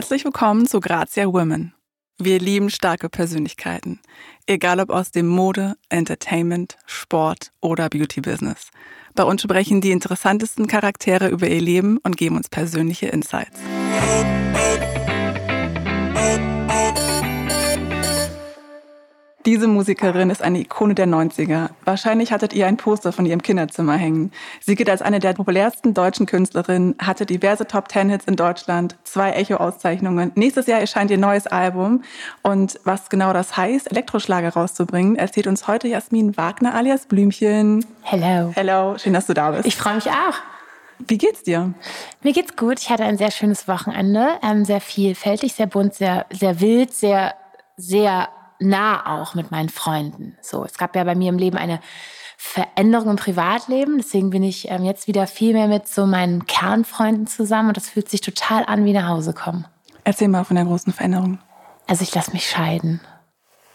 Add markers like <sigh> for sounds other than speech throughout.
Herzlich willkommen zu Grazia Women. Wir lieben starke Persönlichkeiten, egal ob aus dem Mode, Entertainment, Sport oder Beauty-Business. Bei uns sprechen die interessantesten Charaktere über ihr Leben und geben uns persönliche Insights. Diese Musikerin ist eine Ikone der 90er. Wahrscheinlich hattet ihr ein Poster von ihr im Kinderzimmer hängen. Sie gilt als eine der populärsten deutschen Künstlerinnen, hatte diverse Top-Ten-Hits in Deutschland, zwei Echo-Auszeichnungen. Nächstes Jahr erscheint ihr neues Album. Und was genau das heißt, Elektroschlager rauszubringen, erzählt uns heute Jasmin Wagner alias Blümchen. Hello. Hello, schön, dass du da bist. Ich freue mich auch. Wie geht's dir? Mir geht's gut. Ich hatte ein sehr schönes Wochenende, ähm, sehr vielfältig, sehr bunt, sehr, sehr wild, sehr, sehr nah auch mit meinen Freunden. So, es gab ja bei mir im Leben eine Veränderung im Privatleben. Deswegen bin ich ähm, jetzt wieder viel mehr mit so meinen Kernfreunden zusammen und das fühlt sich total an wie nach Hause kommen. Erzähl mal von der großen Veränderung. Also ich lasse mich scheiden.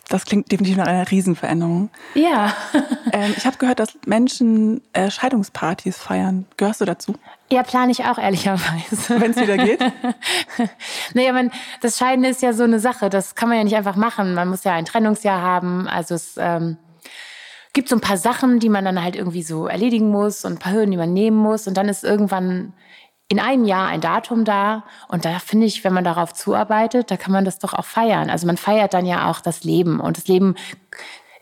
Das klingt definitiv nach einer Riesenveränderung. Ja. <laughs> ähm, ich habe gehört, dass Menschen äh, Scheidungspartys feiern. Gehörst du dazu? Ja, plane ich auch ehrlicherweise. <laughs> Wenn es wieder geht? <laughs> naja, man, das Scheiden ist ja so eine Sache. Das kann man ja nicht einfach machen. Man muss ja ein Trennungsjahr haben. Also es ähm, gibt so ein paar Sachen, die man dann halt irgendwie so erledigen muss und ein paar Hürden, die man nehmen muss. Und dann ist irgendwann in einem Jahr ein Datum da und da finde ich, wenn man darauf zuarbeitet, da kann man das doch auch feiern. Also man feiert dann ja auch das Leben und das Leben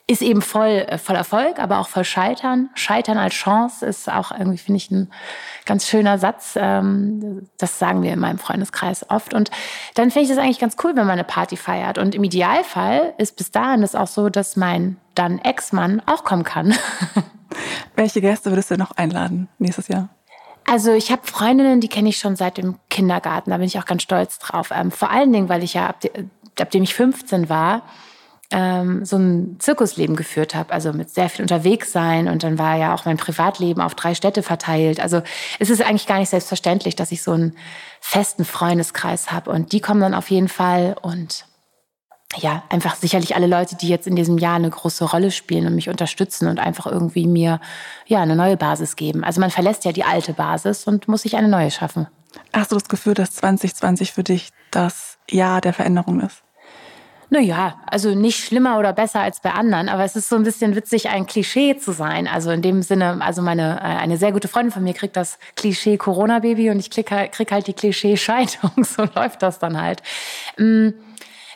ist eben voll, äh, voll Erfolg, aber auch voll Scheitern. Scheitern als Chance ist auch irgendwie, finde ich, ein ganz schöner Satz. Ähm, das sagen wir in meinem Freundeskreis oft. Und dann finde ich das eigentlich ganz cool, wenn man eine Party feiert. Und im Idealfall ist bis dahin es auch so, dass mein dann Ex-Mann auch kommen kann. <laughs> Welche Gäste würdest du noch einladen nächstes Jahr? Also ich habe Freundinnen, die kenne ich schon seit dem Kindergarten. Da bin ich auch ganz stolz drauf. Ähm, vor allen Dingen, weil ich ja ab dem ich 15 war, ähm, so ein Zirkusleben geführt habe, also mit sehr viel unterwegs sein und dann war ja auch mein Privatleben auf drei Städte verteilt. Also es ist eigentlich gar nicht selbstverständlich, dass ich so einen festen Freundeskreis habe und die kommen dann auf jeden Fall und ja, einfach sicherlich alle Leute, die jetzt in diesem Jahr eine große Rolle spielen und mich unterstützen und einfach irgendwie mir ja eine neue Basis geben. Also man verlässt ja die alte Basis und muss sich eine neue schaffen. Hast du das Gefühl, dass 2020 für dich das Jahr der Veränderung ist? Naja, also nicht schlimmer oder besser als bei anderen, aber es ist so ein bisschen witzig, ein Klischee zu sein. Also in dem Sinne, also meine, äh, eine sehr gute Freundin von mir kriegt das Klischee Corona-Baby und ich krieg halt, krieg halt die Klischee-Scheidung. <laughs> So läuft das dann halt. Mm,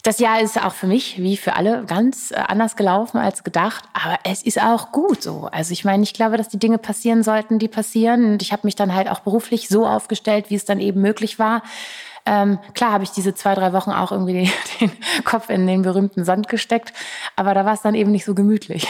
das Jahr ist auch für mich, wie für alle, ganz äh, anders gelaufen als gedacht. Aber es ist auch gut so. Also ich meine, ich glaube, dass die Dinge passieren sollten, die passieren. Und ich habe mich dann halt auch beruflich so aufgestellt, wie es dann eben möglich war. Ähm, klar habe ich diese zwei, drei Wochen auch irgendwie den, <laughs> den, Kopf in den berühmten Sand gesteckt, aber da war es dann eben nicht so gemütlich.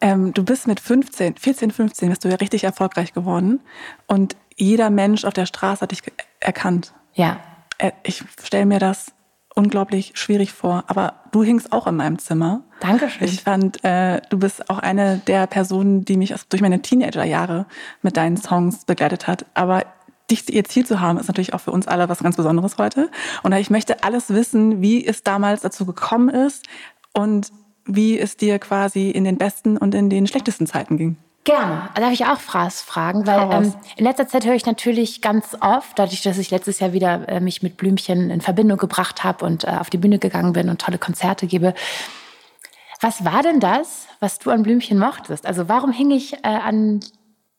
Ähm, du bist mit 15, 14, 15 bist du ja richtig erfolgreich geworden und jeder Mensch auf der Straße hat dich erkannt. Ja. Äh, ich stelle mir das unglaublich schwierig vor, aber du hingst auch in meinem Zimmer. Dankeschön. Ich fand, äh, du bist auch eine der Personen, die mich durch meine Teenagerjahre mit deinen Songs begleitet hat. Aber dich ihr Ziel zu haben, ist natürlich auch für uns alle was ganz Besonderes heute. Und ich möchte alles wissen, wie es damals dazu gekommen ist und wie es dir quasi in den besten und in den schlechtesten Zeiten ging. Gerne. Darf ich auch Fraß fragen? Weil ähm, in letzter Zeit höre ich natürlich ganz oft, dadurch, dass ich letztes Jahr wieder äh, mich mit Blümchen in Verbindung gebracht habe und äh, auf die Bühne gegangen bin und tolle Konzerte gebe. Was war denn das, was du an Blümchen mochtest? Also warum hing ich äh, an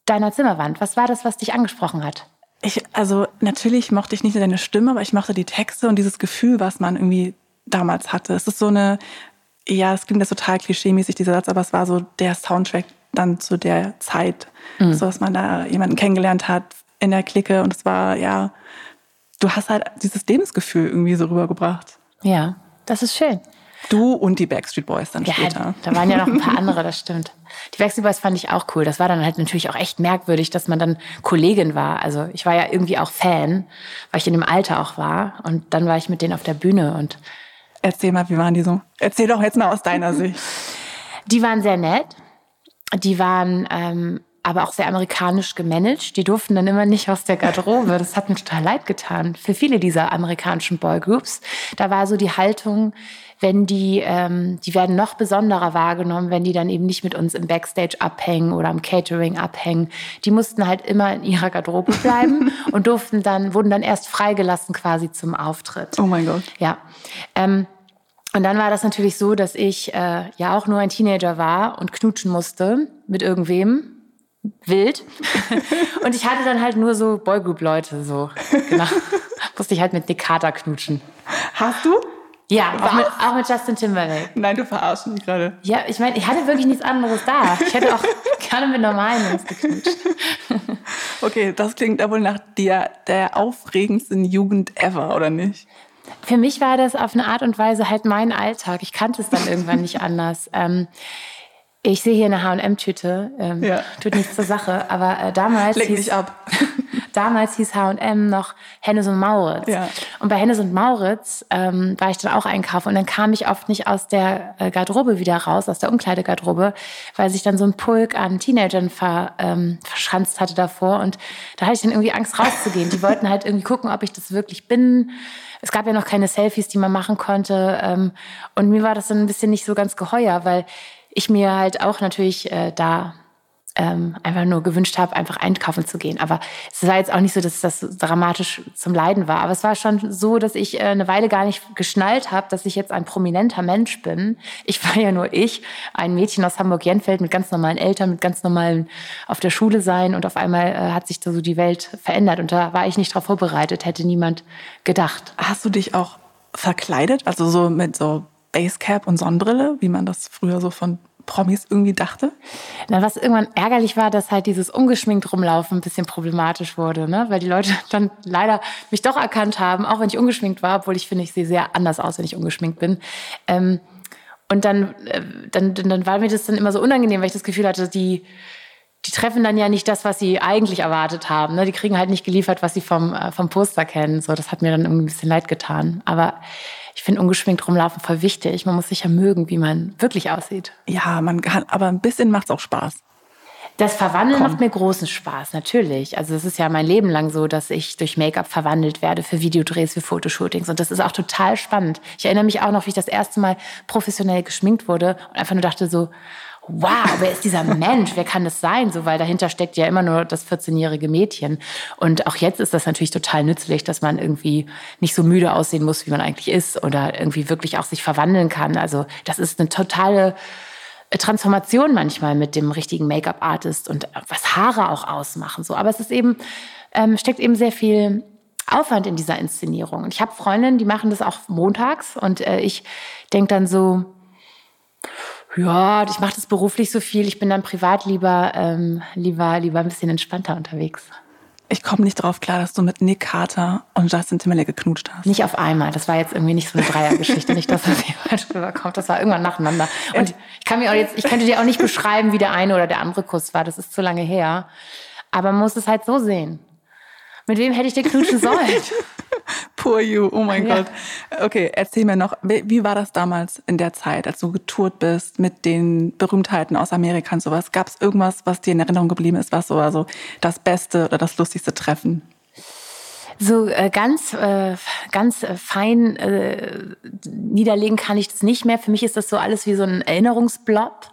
deiner Zimmerwand? Was war das, was dich angesprochen hat? Ich, also natürlich mochte ich nicht nur deine Stimme, aber ich mochte die Texte und dieses Gefühl, was man irgendwie damals hatte. Es ist so eine, ja, es klingt das total klischeemäßig, dieser Satz, aber es war so der Soundtrack dann zu der Zeit, mhm. so dass man da jemanden kennengelernt hat in der Clique und es war, ja, du hast halt dieses Lebensgefühl irgendwie so rübergebracht. Ja, das ist schön. Du und die Backstreet Boys dann ja, später. Da waren ja noch ein paar <laughs> andere, das stimmt. Die Backstreet Boys fand ich auch cool. Das war dann halt natürlich auch echt merkwürdig, dass man dann Kollegin war. Also ich war ja irgendwie auch Fan, weil ich in dem Alter auch war. Und dann war ich mit denen auf der Bühne und Erzähl mal, wie waren die so? Erzähl doch jetzt mal aus deiner <laughs> Sicht. Die waren sehr nett. Die waren ähm, aber auch sehr amerikanisch gemanagt. Die durften dann immer nicht aus der Garderobe. Das hat mir total leid getan. Für viele dieser amerikanischen Boygroups, da war so die Haltung, wenn die, ähm, die werden noch besonderer wahrgenommen, wenn die dann eben nicht mit uns im Backstage abhängen oder am Catering abhängen. Die mussten halt immer in ihrer Garderobe <laughs> bleiben und durften dann, wurden dann erst freigelassen quasi zum Auftritt. Oh mein Gott. Ja. Ähm, und dann war das natürlich so, dass ich äh, ja auch nur ein Teenager war und knutschen musste mit irgendwem. Wild. <laughs> und ich hatte dann halt nur so Boygroup-Leute, so. Genau. <laughs> Musste ich halt mit Nick Carter knutschen. Hast du? Ja, auch mit, auch mit, Justin Timberlake. Nein, du verarschst mich gerade. Ja, ich meine, ich hatte wirklich nichts anderes da. Ich hätte auch <laughs> gerne mit normalen Jungs geknutscht. <laughs> Okay, das klingt aber nach der, der aufregendsten Jugend ever, oder nicht? Für mich war das auf eine Art und Weise halt mein Alltag. Ich kannte es dann irgendwann nicht <laughs> anders. Ähm, ich sehe hier eine H&M-Tüte. Ähm, ja. Tut nichts zur Sache. Aber äh, damals Leg hieß, ab. Damals hieß H&M noch Hennes und Mauritz. Ja. Und bei Hennes und Mauritz ähm, war ich dann auch einkaufen. Und dann kam ich oft nicht aus der äh, Garderobe wieder raus, aus der Umkleidegarderobe, weil sich dann so ein Pulk an Teenagern ver, ähm, verschanzt hatte davor. Und da hatte ich dann irgendwie Angst rauszugehen. Die wollten halt irgendwie gucken, ob ich das wirklich bin. Es gab ja noch keine Selfies, die man machen konnte. Ähm, und mir war das dann ein bisschen nicht so ganz geheuer, weil ich mir halt auch natürlich äh, da ähm, einfach nur gewünscht habe, einfach einkaufen zu gehen. Aber es war jetzt auch nicht so, dass das dramatisch zum Leiden war. Aber es war schon so, dass ich äh, eine Weile gar nicht geschnallt habe, dass ich jetzt ein prominenter Mensch bin. Ich war ja nur ich, ein Mädchen aus Hamburg-Jenfeld mit ganz normalen Eltern, mit ganz normalen auf der Schule sein. Und auf einmal äh, hat sich so die Welt verändert. Und da war ich nicht darauf vorbereitet, hätte niemand gedacht. Hast du dich auch verkleidet? Also so mit so Basecap und Sonnenbrille, wie man das früher so von Promis irgendwie dachte? Na, was irgendwann ärgerlich war, dass halt dieses ungeschminkt rumlaufen ein bisschen problematisch wurde, ne? weil die Leute <laughs> dann leider mich doch erkannt haben, auch wenn ich ungeschminkt war, obwohl ich finde, ich sehe sehr anders aus, wenn ich ungeschminkt bin. Ähm, und dann, äh, dann, dann war mir das dann immer so unangenehm, weil ich das Gefühl hatte, die, die treffen dann ja nicht das, was sie eigentlich erwartet haben. Ne? Die kriegen halt nicht geliefert, was sie vom, äh, vom Poster kennen. So, das hat mir dann irgendwie ein bisschen leid getan. Aber ich finde ungeschminkt rumlaufen voll wichtig. Man muss sich ja mögen, wie man wirklich aussieht. Ja, man kann, aber ein bisschen macht es auch Spaß. Das Verwandeln Komm. macht mir großen Spaß, natürlich. Also es ist ja mein Leben lang so, dass ich durch Make-up verwandelt werde für Videodrehs, für Fotoshootings. Und das ist auch total spannend. Ich erinnere mich auch noch, wie ich das erste Mal professionell geschminkt wurde und einfach nur dachte so, wow, wer ist dieser Mensch? Wer kann das sein? So, weil dahinter steckt ja immer nur das 14-jährige Mädchen. Und auch jetzt ist das natürlich total nützlich, dass man irgendwie nicht so müde aussehen muss, wie man eigentlich ist oder irgendwie wirklich auch sich verwandeln kann. Also, das ist eine totale Transformation manchmal mit dem richtigen Make-up-Artist und was Haare auch ausmachen. So, aber es ist eben, ähm, steckt eben sehr viel Aufwand in dieser Inszenierung. Und ich habe Freundinnen, die machen das auch montags und äh, ich denke dann so, ja, ich mache das beruflich so viel. Ich bin dann privat lieber, ähm, lieber, lieber ein bisschen entspannter unterwegs. Ich komme nicht drauf klar, dass du mit Nick Carter und Justin Timberlake geknutscht hast. Nicht auf einmal. Das war jetzt irgendwie nicht so eine Dreiergeschichte. nicht, dass das <laughs> jemand rüberkommt. Das war irgendwann nacheinander. Und ich kann mir auch jetzt, ich könnte dir auch nicht beschreiben, wie der eine oder der andere Kuss war. Das ist zu lange her. Aber man muss es halt so sehen. Mit wem hätte ich denn knutschen <laughs> sollen? Poor you, oh mein ja. Gott. Okay, erzähl mir noch, wie war das damals in der Zeit, als du getourt bist mit den Berühmtheiten aus Amerika und sowas? Gab es irgendwas, was dir in Erinnerung geblieben ist, was so also das beste oder das lustigste Treffen? So äh, ganz, äh, ganz äh, fein äh, niederlegen kann ich das nicht mehr. Für mich ist das so alles wie so ein Erinnerungsblob.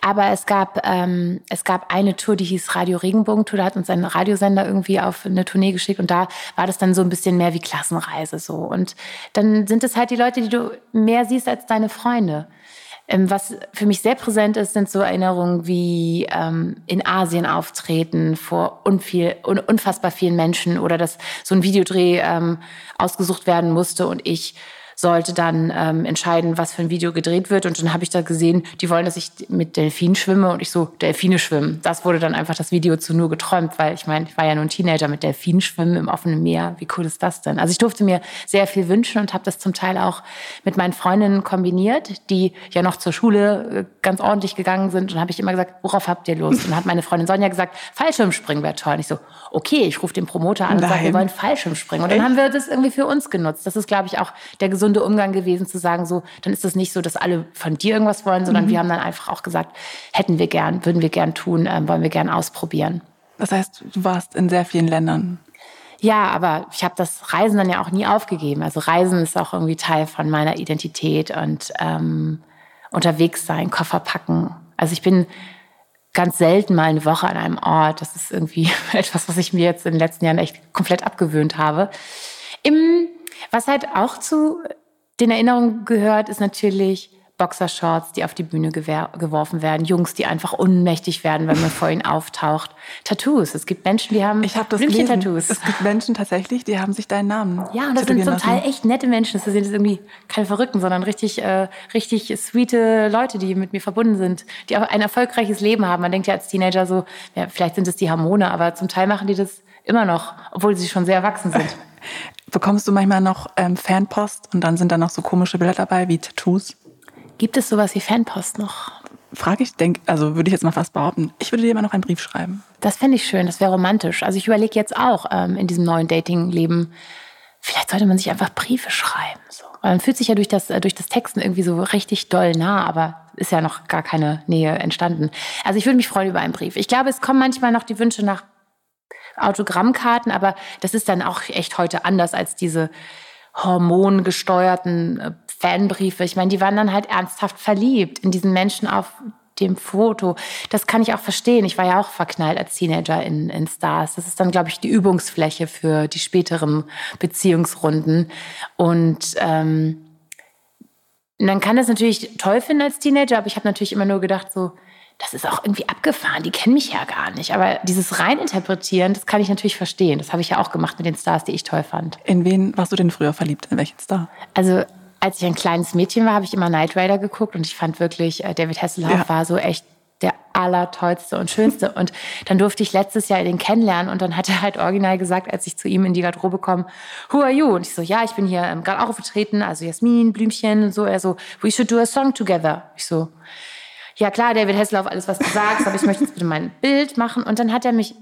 Aber es gab, ähm, es gab eine Tour, die hieß Radio Regenbogen-Tour. Da hat uns ein Radiosender irgendwie auf eine Tournee geschickt und da war das dann so ein bisschen mehr wie Klassenreise so. Und dann sind es halt die Leute, die du mehr siehst als deine Freunde. Ähm, was für mich sehr präsent ist, sind so Erinnerungen wie ähm, in Asien auftreten vor unviel, un, unfassbar vielen Menschen oder dass so ein Videodreh ähm, ausgesucht werden musste und ich sollte dann ähm, entscheiden, was für ein Video gedreht wird. Und dann habe ich da gesehen, die wollen, dass ich mit Delfinen schwimme und ich so, Delfine schwimmen. Das wurde dann einfach das Video zu nur geträumt, weil ich meine, ich war ja nur ein Teenager mit Delfinen schwimmen im offenen Meer. Wie cool ist das denn? Also ich durfte mir sehr viel wünschen und habe das zum Teil auch mit meinen Freundinnen kombiniert, die ja noch zur Schule äh, ganz ordentlich gegangen sind. Und habe ich immer gesagt, worauf habt ihr Lust? Und dann hat meine Freundin Sonja gesagt, Fallschirmspringen wäre toll. Und ich so, okay, ich rufe den Promoter an und sage, wir wollen Fallschirmspringen. Und dann haben wir das irgendwie für uns genutzt. Das ist, glaube ich, auch der gesunde gesunde Umgang gewesen zu sagen, so, dann ist das nicht so, dass alle von dir irgendwas wollen, sondern mhm. wir haben dann einfach auch gesagt, hätten wir gern, würden wir gern tun, äh, wollen wir gern ausprobieren. Das heißt, du warst in sehr vielen Ländern. Ja, aber ich habe das Reisen dann ja auch nie aufgegeben. Also Reisen ist auch irgendwie Teil von meiner Identität und ähm, unterwegs sein, Koffer packen. Also ich bin ganz selten mal eine Woche an einem Ort. Das ist irgendwie <laughs> etwas, was ich mir jetzt in den letzten Jahren echt komplett abgewöhnt habe. Im, was halt auch zu den Erinnerungen gehört, ist natürlich Boxershorts, die auf die Bühne geworfen werden, Jungs, die einfach unmächtig werden, wenn man vor ihnen auftaucht. Tattoos. Es gibt Menschen, die haben ich hab das Tattoos. Es gibt Menschen tatsächlich, die haben sich deinen Namen. Ja, und das sind zum. Teil echt nette Menschen. Das sind irgendwie keine Verrückten, sondern richtig, äh, richtig sweete Leute, die mit mir verbunden sind, die auch ein erfolgreiches Leben haben. Man denkt ja als Teenager so, ja, vielleicht sind es die Hormone, aber zum Teil machen die das immer noch, obwohl sie schon sehr erwachsen sind. Bekommst du manchmal noch ähm, Fanpost und dann sind da noch so komische Bilder dabei wie Tattoos? Gibt es sowas wie Fanpost noch? Frage ich, denk, also würde ich jetzt mal fast behaupten. Ich würde dir immer noch einen Brief schreiben. Das fände ich schön, das wäre romantisch. Also ich überlege jetzt auch ähm, in diesem neuen Dating-Leben, vielleicht sollte man sich einfach Briefe schreiben. So. Weil man fühlt sich ja durch das, äh, durch das Texten irgendwie so richtig doll nah, aber ist ja noch gar keine Nähe entstanden. Also ich würde mich freuen über einen Brief. Ich glaube, es kommen manchmal noch die Wünsche nach Autogrammkarten, aber das ist dann auch echt heute anders als diese hormongesteuerten äh, Fanbriefe. Ich meine, die waren dann halt ernsthaft verliebt in diesen Menschen auf dem Foto. Das kann ich auch verstehen. Ich war ja auch verknallt als Teenager in, in Stars. Das ist dann, glaube ich, die Übungsfläche für die späteren Beziehungsrunden. Und ähm, man kann das natürlich toll finden als Teenager, aber ich habe natürlich immer nur gedacht, so, das ist auch irgendwie abgefahren, die kennen mich ja gar nicht. Aber dieses Reininterpretieren, das kann ich natürlich verstehen. Das habe ich ja auch gemacht mit den Stars, die ich toll fand. In wen warst du denn früher verliebt? In welchen Star? Also als ich ein kleines Mädchen war, habe ich immer Knight Rider geguckt und ich fand wirklich, äh, David Hasselhoff ja. war so echt der allertollste und schönste. <laughs> Und dann durfte ich letztes Jahr den kennenlernen und dann hat er halt original gesagt, als ich zu ihm in die Garderobe komme, who are you? Und ich so, ja, ich bin hier ähm, gerade auch vertreten, also Jasmin, Blümchen und so. Er so, we should do a song together. Ich so, ja klar, David Hasselhoff, alles was du sagst, aber ich möchte jetzt bitte mein Bild machen. Und dann hat er mich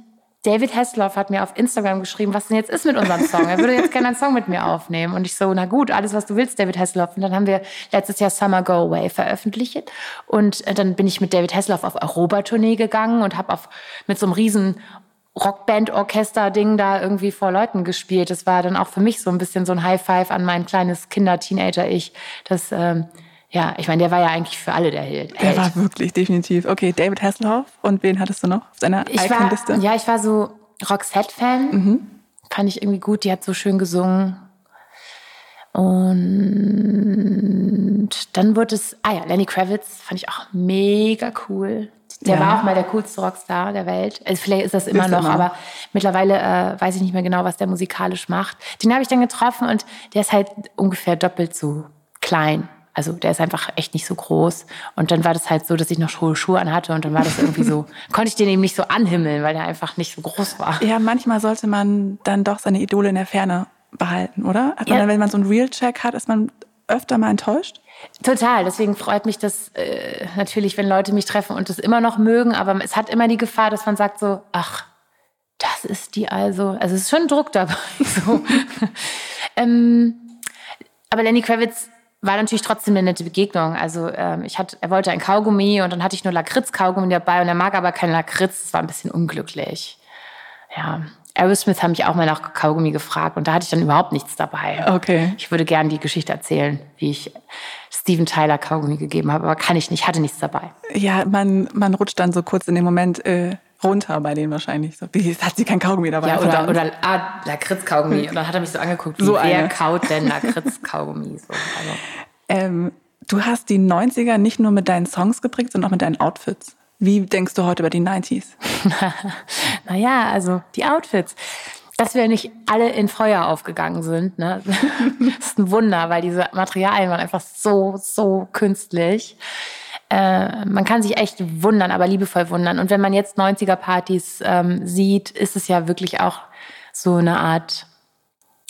David Hasselhoff hat mir auf Instagram geschrieben, was denn jetzt ist mit unserem Song. Er würde jetzt gerne einen Song mit mir aufnehmen. Und ich so, na gut, alles, was du willst, David Hasselhoff. Und dann haben wir letztes Jahr Summer Go Away veröffentlicht. Und äh, dann bin ich mit David Hasselhoff auf Europa-Tournee gegangen und habe mit so einem riesen Rockband-Orchester-Ding da irgendwie vor Leuten gespielt. Das war dann auch für mich so ein bisschen so ein High-Five an mein kleines Kinder-Teenager-Ich. Das, ähm, ja, ich meine, der war ja eigentlich für alle der Held. Der war wirklich, definitiv. Okay, David Hasselhoff. Und wen hattest du noch auf deiner Icon-Liste? Ja, ich war so Roxette-Fan. Mhm. Fand ich irgendwie gut. Die hat so schön gesungen. Und dann wurde es, ah ja, Lenny Kravitz fand ich auch mega cool. Der ja. war auch mal der coolste Rockstar der Welt. Also vielleicht ist das immer ist noch, immer. aber mittlerweile äh, weiß ich nicht mehr genau, was der musikalisch macht. Den habe ich dann getroffen und der ist halt ungefähr doppelt so klein also der ist einfach echt nicht so groß. Und dann war das halt so, dass ich noch hohe Schuhe anhatte und dann war das irgendwie so, <laughs> konnte ich den eben nicht so anhimmeln, weil der einfach nicht so groß war. Ja, manchmal sollte man dann doch seine Idole in der Ferne behalten, oder? Hat ja. dann, wenn man so einen Real-Check hat, ist man öfter mal enttäuscht? Total. Deswegen freut mich das äh, natürlich, wenn Leute mich treffen und das immer noch mögen. Aber es hat immer die Gefahr, dass man sagt so, ach, das ist die also. Also es ist schon Druck dabei. <laughs> So. <laughs> ähm, aber Lenny Kravitz war natürlich trotzdem eine nette Begegnung. Also ähm, ich hatte, er wollte ein Kaugummi und dann hatte ich nur Lakritz-Kaugummi dabei und er mag aber kein Lakritz. Das war ein bisschen unglücklich. Ja. Aerosmith haben mich auch mal nach Kaugummi gefragt und da hatte ich dann überhaupt nichts dabei. Okay. Ich würde gerne die Geschichte erzählen, wie ich Steven Tyler Kaugummi gegeben habe, aber kann ich nicht, hatte nichts dabei. Ja, man, man rutscht dann so kurz in dem Moment äh, runter bei denen wahrscheinlich. So, wie, hat sie kein Kaugummi dabei? Ja, oder, oder ah, Lakritz-Kaugummi. Und dann hat er mich so angeguckt, so wer eine. kaut denn <laughs> Lakritz-Kaugummi? So, also. Ähm, du hast die 90er nicht nur mit deinen Songs geprägt, sondern auch mit deinen Outfits. Wie denkst du heute über die 90s? <laughs> naja, also die Outfits. Dass wir nicht alle in Feuer aufgegangen sind, ne? <laughs> das ist ein Wunder, weil diese Materialien waren einfach so, so künstlich. Äh, man kann sich echt wundern, aber liebevoll wundern. Und wenn man jetzt 90er-Partys ähm, sieht, ist es ja wirklich auch so eine Art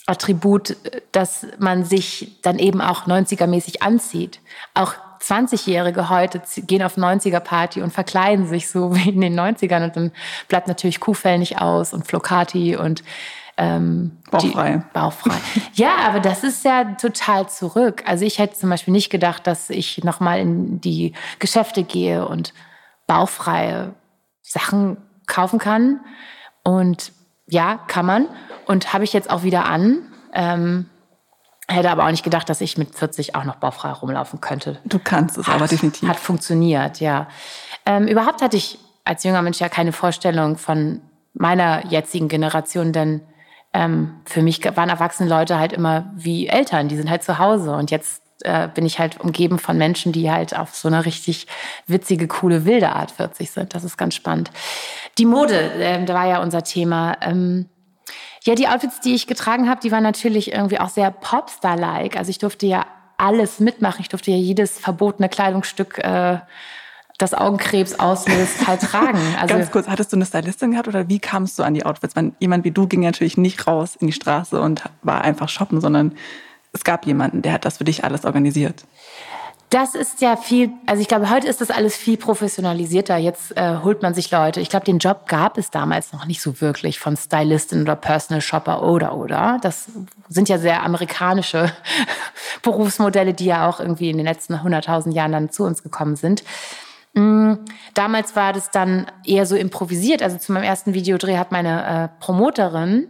Attribut, dass man sich dann eben auch 90er-mäßig anzieht. Auch 20-Jährige heute gehen auf 90er-Party und verkleiden sich so <laughs> wie in den 90ern und dann bleibt natürlich Kuhfell nicht aus und Flocati und Ähm, bauchfrei. Die, bauchfrei. ja, aber das ist ja total zurück. Also ich hätte zum Beispiel nicht gedacht, dass ich nochmal in die Geschäfte gehe und bauchfreie Sachen kaufen kann. Und ja, kann man. Und habe ich jetzt auch wieder an. Ähm, hätte aber auch nicht gedacht, dass ich mit 40 auch noch baufrei rumlaufen könnte. Du kannst es hat, aber definitiv. Hat funktioniert, ja. Ähm, überhaupt hatte ich als junger Mensch ja keine Vorstellung von meiner jetzigen Generation, denn ähm, für mich waren erwachsene Leute halt immer wie Eltern, die sind halt zu Hause und jetzt äh, bin ich halt umgeben von Menschen, die halt auf so eine richtig witzige, coole, wilde Art 40 sind. Das ist ganz spannend. Die Mode, äh, da war ja unser Thema. Ähm, ja, die Outfits, die ich getragen habe, die waren natürlich irgendwie auch sehr Popstar-like. Also ich durfte ja alles mitmachen. Ich durfte ja jedes verbotene Kleidungsstück, äh, das Augenkrebs auslöst, halt tragen. <laughs> Also Ganz kurz, hattest du eine Stylistin gehabt oder wie kamst du an die Outfits? Weil jemand wie du ging natürlich nicht raus in die Straße und war einfach shoppen, sondern es gab jemanden, der hat das für dich alles organisiert. Das ist ja viel, also ich glaube, heute ist das alles viel professionalisierter. Jetzt äh, holt man sich Leute. Ich glaube, den Job gab es damals noch nicht so wirklich von Stylistin oder Personal Shopper oder oder. Das sind ja sehr amerikanische <laughs> Berufsmodelle, die ja auch irgendwie in den letzten 100.000 Jahren dann zu uns gekommen sind. Mm, damals war das dann eher so improvisiert. Also zu meinem ersten Videodreh hat meine äh, Promoterin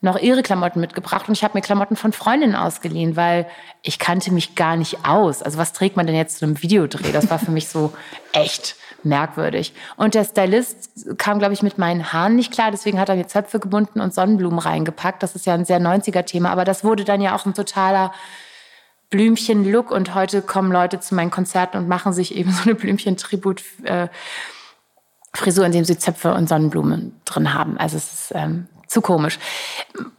noch ihre Klamotten mitgebracht und ich habe mir Klamotten von Freundinnen ausgeliehen, weil ich kannte mich gar nicht aus. Also was trägt man denn jetzt zu einem Videodreh? Das war für mich so echt merkwürdig. Und der Stylist kam, glaube ich, mit meinen Haaren nicht klar, deswegen hat er mir Zöpfe gebunden und Sonnenblumen reingepackt. Das ist ja ein sehr 90er-Thema, aber das wurde dann ja auch ein totaler Blümchen-Look und heute kommen Leute zu meinen Konzerten und machen sich eben <laughs> so eine Blümchen-Tribut. Äh, Frisur, in dem sie Zöpfe und Sonnenblumen drin haben. Also es ist ähm, zu komisch.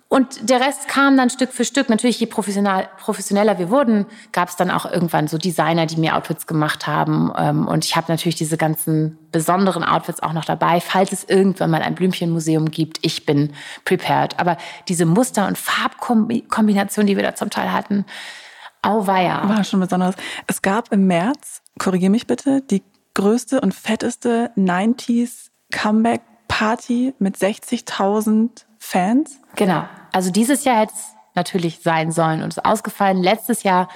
Und der Rest kam dann Stück für Stück. Natürlich, je professioneller wir wurden, gab es dann auch irgendwann so Designer, die mir Outfits gemacht haben. Ähm, und ich habe natürlich diese ganzen besonderen Outfits auch noch dabei, falls es irgendwann mal ein Blümchenmuseum gibt. Ich bin prepared. Aber diese Muster- und Farbkombination, die wir da zum Teil hatten, auweia. War schon besonders. Es gab im März, korrigiere mich bitte, die größte und fetteste 90s Comeback Party mit 60.000 Fans? Genau. Also dieses Jahr hätte es natürlich sein sollen und ist ausgefallen. Letztes Jahr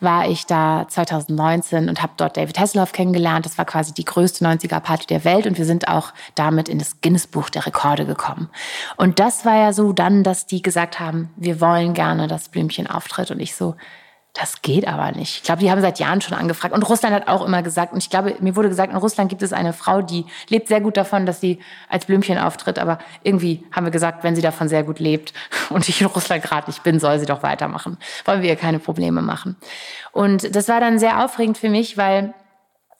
war ich da 2019 und habe dort David Hasselhoff kennengelernt. Das war quasi die größte 90er-Party der Welt und wir sind auch damit in das Guinness-Buch der Rekorde gekommen. Und das war ja so dann, dass die gesagt haben, wir wollen gerne, dass Blümchen auftritt und ich so, das geht aber nicht. Ich glaube, die haben seit Jahren schon angefragt. Und Russland hat auch immer gesagt, und ich glaube, mir wurde gesagt, in Russland gibt es eine Frau, die lebt sehr gut davon, dass sie als Blümchen auftritt. Aber irgendwie haben wir gesagt, wenn sie davon sehr gut lebt <laughs> und ich in Russland gerade nicht bin, soll sie doch weitermachen. Wollen wir ihr keine Probleme machen. Und das war dann sehr aufregend für mich, weil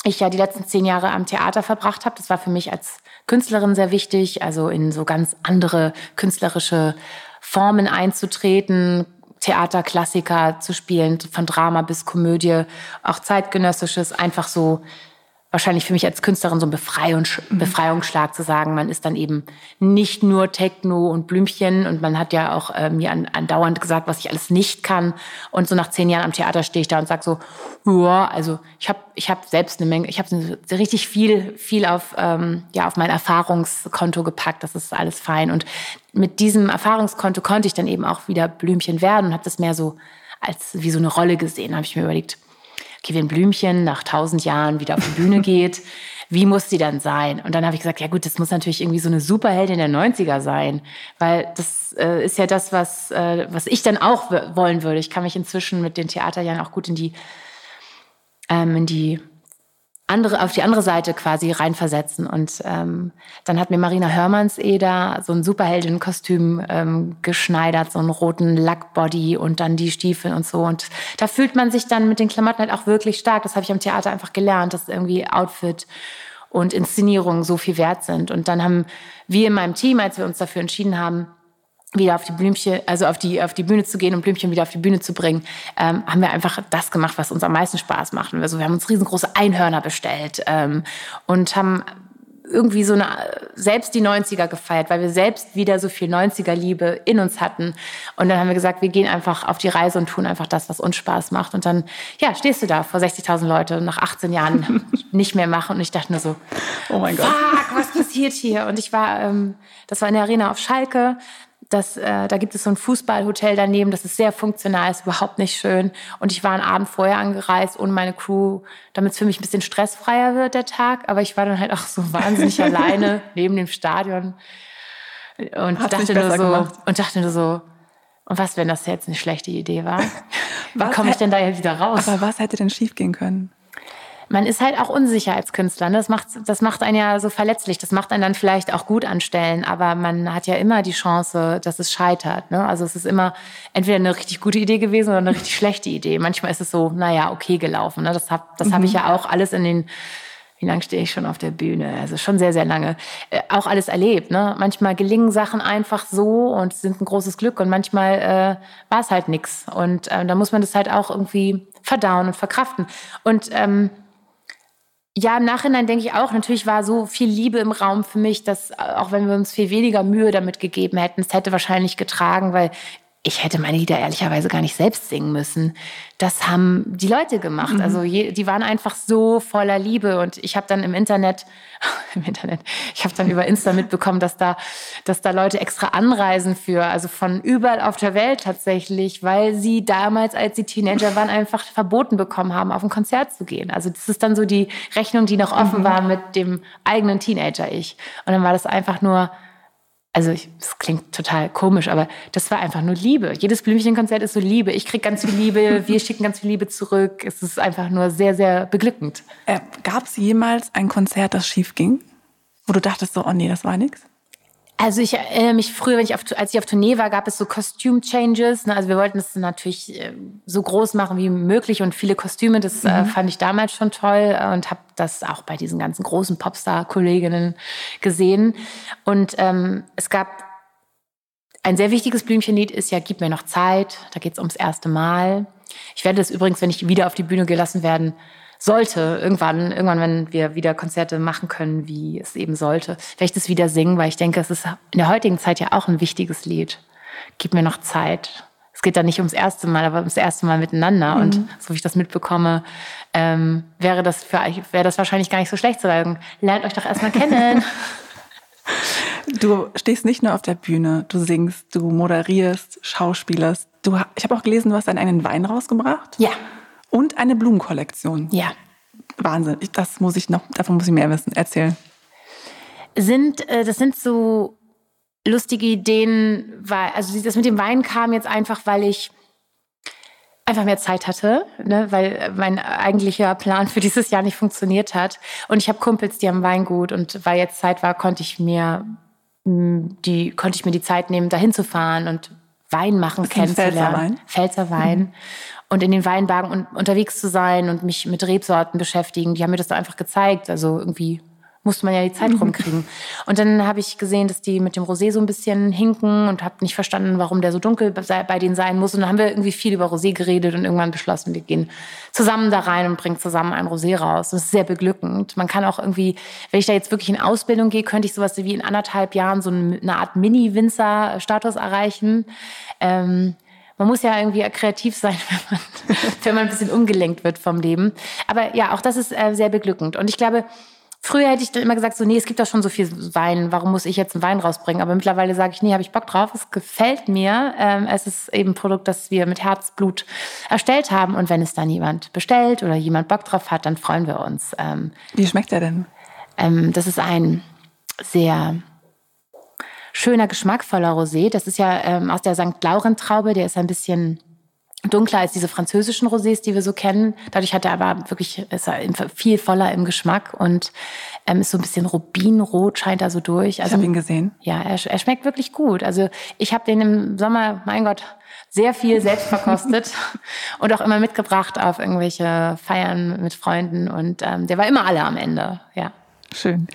ich ja die letzten zehn Jahre am Theater verbracht habe. Das war für mich als Künstlerin sehr wichtig, also in so ganz andere künstlerische Formen einzutreten, Theaterklassiker zu spielen, von Drama bis Komödie, auch zeitgenössisches, einfach so wahrscheinlich für mich als Künstlerin so ein Befreiungs mhm. Befreiungsschlag zu sagen, man ist dann eben nicht nur Techno und Blümchen und man hat ja auch äh, mir andauernd gesagt, was ich alles nicht kann. Und so nach zehn Jahren am Theater stehe ich da und sage so, ja, also ich habe ich hab selbst eine Menge, ich habe richtig viel viel auf ähm, ja auf mein Erfahrungskonto gepackt, das ist alles fein. Und mit diesem Erfahrungskonto konnte ich dann eben auch wieder Blümchen werden und habe das mehr so als wie so eine Rolle gesehen, habe ich mir überlegt, wenn Blümchen nach tausend Jahren wieder auf die Bühne <laughs> geht, wie muss sie dann sein? Und dann habe ich gesagt, ja gut, das muss natürlich irgendwie so eine Superheldin der 90er sein, weil das äh, ist ja das, was, äh, was ich dann auch wollen würde. Ich kann mich inzwischen mit den Theaterjahren auch gut in die, ähm, in die andere, auf die andere Seite quasi reinversetzen. Und ähm, dann hat mir Marina Hörmanns eh so ein Superheldenkostüm ähm, geschneidert, so einen roten Lackbody und dann die Stiefel und so. Und da fühlt man sich dann mit den Klamotten halt auch wirklich stark. Das habe ich am Theater einfach gelernt, dass irgendwie Outfit und Inszenierung so viel wert sind. Und dann haben wir in meinem Team, als wir uns dafür entschieden haben, wieder auf die Blümchen, also auf die, auf die Bühne zu gehen und Blümchen wieder auf die Bühne zu bringen, ähm, haben wir einfach das gemacht, was uns am meisten Spaß macht. Also wir haben uns riesengroße Einhörner bestellt ähm, und haben irgendwie so eine, selbst die 90er gefeiert, weil wir selbst wieder so viel 90er-Liebe in uns hatten. Und dann haben wir gesagt, wir gehen einfach auf die Reise und tun einfach das, was uns Spaß macht. Und dann, ja, stehst du da vor 60.000 Leute nach 18 Jahren <laughs> nicht mehr machen. Und ich dachte nur so, oh mein Gott, fuck, was passiert hier? Und ich war, ähm, das war in der Arena auf Schalke das, äh, da gibt es so ein Fußballhotel daneben, das ist sehr funktional, ist überhaupt nicht schön. Und ich war einen Abend vorher angereist ohne meine Crew, damit es für mich ein bisschen stressfreier wird, der Tag. Aber ich war dann halt auch so <laughs> wahnsinnig alleine neben dem Stadion und dachte nur so, und dachte nur so, und was, wenn das jetzt eine schlechte Idee war? <laughs> Wie komme ich denn da jetzt wieder raus? Aber was hätte denn schiefgehen können? Man ist halt auch unsicher als Künstler. Ne? Das macht, das macht einen ja so verletzlich. Das macht einen dann vielleicht auch gut anstellen, aber man hat ja immer die Chance, dass es scheitert. Ne? Also es ist immer entweder eine richtig gute Idee gewesen oder eine richtig schlechte Idee. Manchmal ist es so, naja, okay gelaufen. Ne? Das habe das mhm. hab ich ja auch alles in den wie lange stehe ich schon auf der Bühne? Also schon sehr, sehr lange. Äh, auch alles erlebt. Ne? Manchmal gelingen Sachen einfach so und sind ein großes Glück und manchmal äh, war es halt nix. Und äh, da muss man das halt auch irgendwie verdauen und verkraften. Und ähm, ja, im Nachhinein denke ich auch, natürlich war so viel Liebe im Raum für mich, dass auch wenn wir uns viel weniger Mühe damit gegeben hätten, es hätte wahrscheinlich getragen, weil ich hätte meine Lieder ehrlicherweise gar nicht selbst singen müssen. Das haben die Leute gemacht. Mhm. Also je, die waren einfach so voller Liebe und ich habe dann im Internet, <laughs> im Internet, ich habe dann über Insta mitbekommen, dass da, dass da Leute extra anreisen für, also von überall auf der Welt tatsächlich, weil sie damals, als sie Teenager waren, einfach verboten bekommen haben, auf ein Konzert zu gehen. Also das ist dann so die Rechnung, die noch offen mhm. war mit dem eigenen Teenager-Ich. Und dann war das einfach nur also es klingt total komisch, aber das war einfach nur Liebe. Jedes Blümchenkonzert ist so Liebe. Ich kriege ganz viel Liebe, <laughs> wir schicken ganz viel Liebe zurück. Es ist einfach nur sehr, sehr beglückend. Äh, Gab es jemals ein Konzert, das schief ging? Wo du dachtest so, oh nee, das war nix? Also ich erinnere mich früher, wenn ich auf, als ich auf Tournee war, gab es so Costume Changes. Ne? Also wir wollten es natürlich äh, so groß machen wie möglich und viele Kostüme. Das äh, mhm. äh, fand ich damals schon toll äh, und habe das auch bei diesen ganzen großen Popstar-Kolleginnen gesehen. Und ähm, es gab ein sehr wichtiges Blümchenlied ist ja Gib mir noch Zeit. Da geht es ums erste Mal. Ich werde das übrigens, wenn ich wieder auf die Bühne gelassen werden, sollte, irgendwann, irgendwann, wenn wir wieder Konzerte machen können, wie es eben sollte, werde ich das wieder singen, weil ich denke, es ist in der heutigen Zeit ja auch ein wichtiges Lied. Gib mir noch Zeit. Es geht da nicht ums erste Mal, aber ums erste Mal miteinander. Mhm. Und so wie ich das mitbekomme, ähm, wäre das für euch, wäre das wahrscheinlich gar nicht so schlecht zu sagen. Lernt euch doch erstmal kennen. <laughs> <laughs> Du stehst nicht nur auf der Bühne, du singst, du moderierst, schauspielerst. Du, ich habe auch gelesen, du hast einen Wein rausgebracht. Ja. Und eine Blumenkollektion. Ja. Wahnsinn. Das muss ich noch, davon muss ich mehr wissen. Erzählen. Sind, äh, das sind so lustige Ideen, weil, also das mit dem Wein kam jetzt einfach, weil ich einfach mehr Zeit hatte, ne, weil mein eigentlicher Plan für dieses Jahr nicht funktioniert hat. Und ich habe Kumpels, die haben Weingut und weil jetzt Zeit war, konnte ich mir die konnte ich mir die Zeit nehmen, dahin zu fahren und Wein machen kennenzulernen. Pfälzer Wein. Pfälzer Wein. Mhm und in den Weinbergen un unterwegs zu sein und mich mit Rebsorten beschäftigen. Die haben mir das da einfach gezeigt. Also irgendwie musste man ja die Zeit mhm. rumkriegen. Und dann habe ich gesehen, dass die mit dem Rosé so ein bisschen hinken und habe nicht verstanden, warum der so dunkel bei denen sein muss. Und dann haben wir irgendwie viel über Rosé geredet und irgendwann beschlossen, wir gehen zusammen da rein und bringen zusammen ein Rosé raus. Das ist sehr beglückend. Man kann auch irgendwie, wenn ich da jetzt wirklich in Ausbildung gehe, könnte ich sowas wie in anderthalb Jahren so eine Art Mini-Winzer-Status erreichen. Ähm, man muss ja irgendwie kreativ sein, <laughs> wenn man, wenn man ein bisschen umgelenkt wird vom Leben. Aber ja, auch das ist äh, sehr beglückend. Und ich glaube, Früher hätte ich dann immer gesagt, so, nee, es gibt doch schon so viel Wein, warum muss ich jetzt einen Wein rausbringen? Aber mittlerweile sage ich, nee, habe ich Bock drauf, es gefällt mir. Ähm, es ist eben ein Produkt, das wir mit Herzblut erstellt haben. Und wenn es dann jemand bestellt oder jemand Bock drauf hat, dann freuen wir uns. Ähm, Wie schmeckt er denn? Ähm, das ist ein sehr schöner, geschmackvoller Rosé. Das ist ja ähm, aus der St. Laurent-Traube, der ist ein bisschen dunkler als diese französischen Rosés, die wir so kennen. Dadurch hat er aber wirklich, ist er viel voller im Geschmack und ähm, ist so ein bisschen Rubinrot, scheint er so durch. Also, ich habe ihn gesehen. Ja, er, er schmeckt wirklich gut. Also ich habe den im Sommer, mein Gott, sehr viel selbst verkostet <laughs> und auch immer mitgebracht auf irgendwelche Feiern mit Freunden und ähm, der war immer alle am Ende, ja. Schön.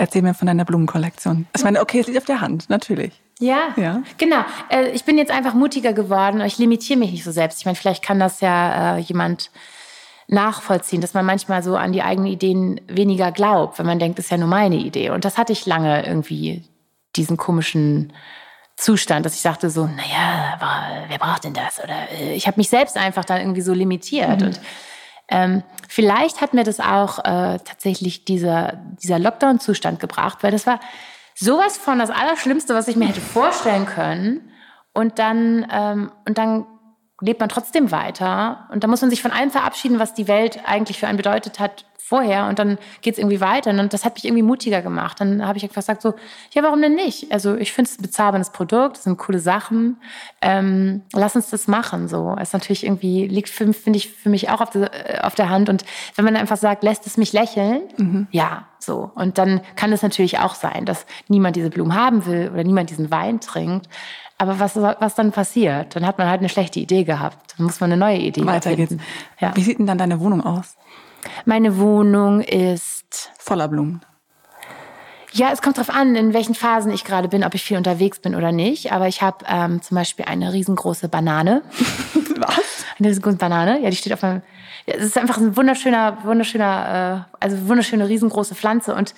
Erzähl mir von deiner Blumenkollektion. Ich meine, okay, es liegt auf der Hand, natürlich. Ja, ja. genau. Äh, ich bin jetzt einfach mutiger geworden. Ich limitiere mich nicht so selbst. Ich meine, vielleicht kann das ja äh, jemand nachvollziehen, dass man manchmal so an die eigenen Ideen weniger glaubt, wenn man denkt, das ist ja nur meine Idee. Und das hatte ich lange irgendwie, diesen komischen Zustand, dass ich sagte so, naja, wer braucht denn das? Oder äh, ich habe mich selbst einfach dann irgendwie so limitiert. Mhm. Und ähm, vielleicht hat mir das auch äh, tatsächlich dieser, dieser Lockdown-Zustand gebracht, weil das war sowas von das Allerschlimmste, was ich mir hätte vorstellen können. Und dann, ähm, und dann lebt man trotzdem weiter. Und da muss man sich von allem verabschieden, was die Welt eigentlich für einen bedeutet hat vorher. Und dann geht es irgendwie weiter. Und das hat mich irgendwie mutiger gemacht. Dann habe ich einfach gesagt so, ja, warum denn nicht? Also ich finde es ein bezahlbares Produkt, das sind coole Sachen. Ähm, lass uns das machen. So, es natürlich irgendwie liegt, finde ich, für mich auch auf der, auf der Hand. Und wenn man einfach sagt, lässt es mich lächeln, mhm. ja, so. Und dann kann es natürlich auch sein, dass niemand diese Blumen haben will oder niemand diesen Wein trinkt. Aber was, was dann passiert? Dann hat man halt eine schlechte Idee gehabt. Dann muss man eine neue Idee Weiter geht's. Ja. Wie sieht denn dann deine Wohnung aus? Meine Wohnung ist voller Blumen. Ja, es kommt darauf an, in welchen Phasen ich gerade bin, ob ich viel unterwegs bin oder nicht. Aber ich habe ähm, zum Beispiel eine riesengroße Banane. <laughs> Was? Eine riesengroße Banane. Ja, die steht auf meinem. Ja, es ist einfach ein wunderschöner, wunderschöner, äh, also wunderschöne riesengroße Pflanze. Und